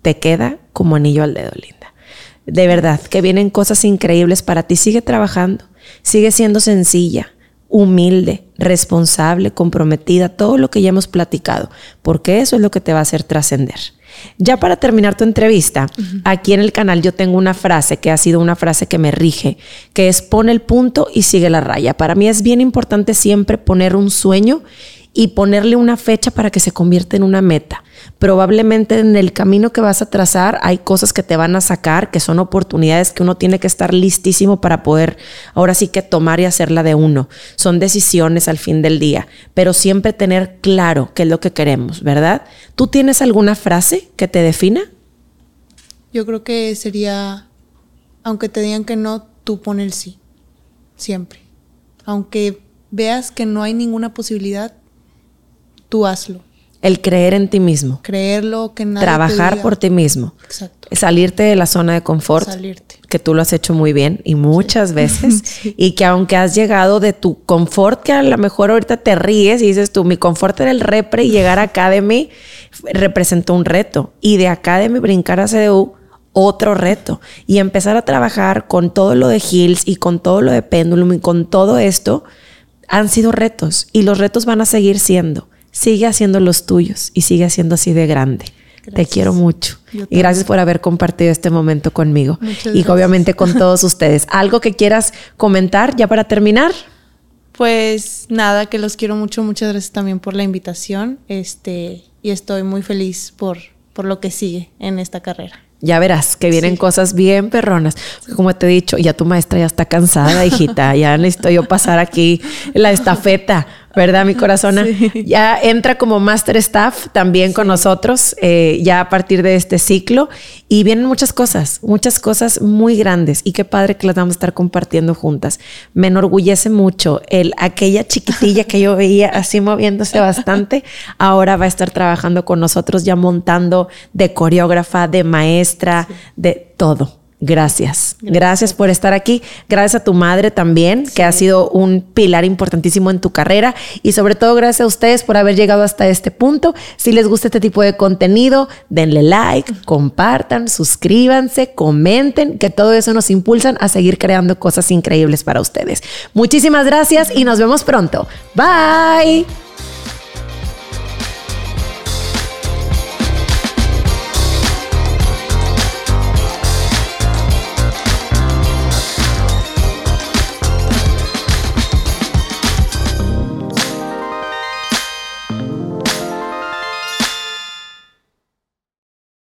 te queda como anillo al dedo, Linda. De verdad, que vienen cosas increíbles para ti. Sigue trabajando, sigue siendo sencilla, humilde, responsable, comprometida, todo lo que ya hemos platicado, porque eso es lo que te va a hacer trascender. Ya para terminar tu entrevista, aquí en el canal yo tengo una frase que ha sido una frase que me rige, que es pone el punto y sigue la raya. Para mí es bien importante siempre poner un sueño y ponerle una fecha para que se convierta en una meta. Probablemente en el camino que vas a trazar hay cosas que te van a sacar, que son oportunidades que uno tiene que estar listísimo para poder ahora sí que tomar y hacerla de uno. Son decisiones al fin del día, pero siempre tener claro qué es lo que queremos, ¿verdad? ¿Tú tienes alguna frase que te defina? Yo creo que sería, aunque te digan que no, tú pon el sí, siempre. Aunque veas que no hay ninguna posibilidad, tú hazlo. El creer en ti mismo. Creerlo, que nadie Trabajar por ti mismo. Exacto. Salirte de la zona de confort. Salirte. Que tú lo has hecho muy bien y muchas veces. Y que aunque has llegado de tu confort, que a lo mejor ahorita te ríes y dices tú, mi confort era el repre y llegar a Academy representó un reto. Y de Academy brincar a CDU, otro reto. Y empezar a trabajar con todo lo de Hills y con todo lo de Pendulum y con todo esto, han sido retos. Y los retos van a seguir siendo sigue haciendo los tuyos y sigue haciendo así de grande. Te quiero mucho. Y gracias por haber compartido este momento conmigo. y obviamente con todos ustedes. ¿Algo que quieras comentar ya para terminar? Pues nada, que los quiero mucho. Muchas gracias también por la invitación. Este, y estoy muy feliz por, por lo que sigue en esta carrera. Ya verás que vienen cosas bien perronas. Como te he dicho, ya tu maestra ya está cansada, hijita. ya necesito yo pasar aquí la estafeta. ¿Verdad, mi corazona? Ya entra como Master Staff también con nosotros, eh, ya a partir de este ciclo. Y vienen muchas cosas, muchas cosas muy grandes. Y qué padre que las vamos a estar compartiendo juntas. Me enorgullece mucho el aquella chiquitilla que yo veía así moviéndose bastante, ahora va a estar trabajando con nosotros ya montando de coreógrafa, de maestra, de todo. Gracias. Gracias por estar aquí. Gracias a tu madre también, que ha sido un pilar importantísimo en tu carrera. Y sobre todo, gracias a ustedes por haber llegado hasta este punto. Si les gusta este tipo de contenido, denle like, compartan, suscríbanse, comenten, que todo eso nos impulsan a seguir creando cosas increíbles para ustedes. Muchísimas gracias y nos vemos pronto. Bye.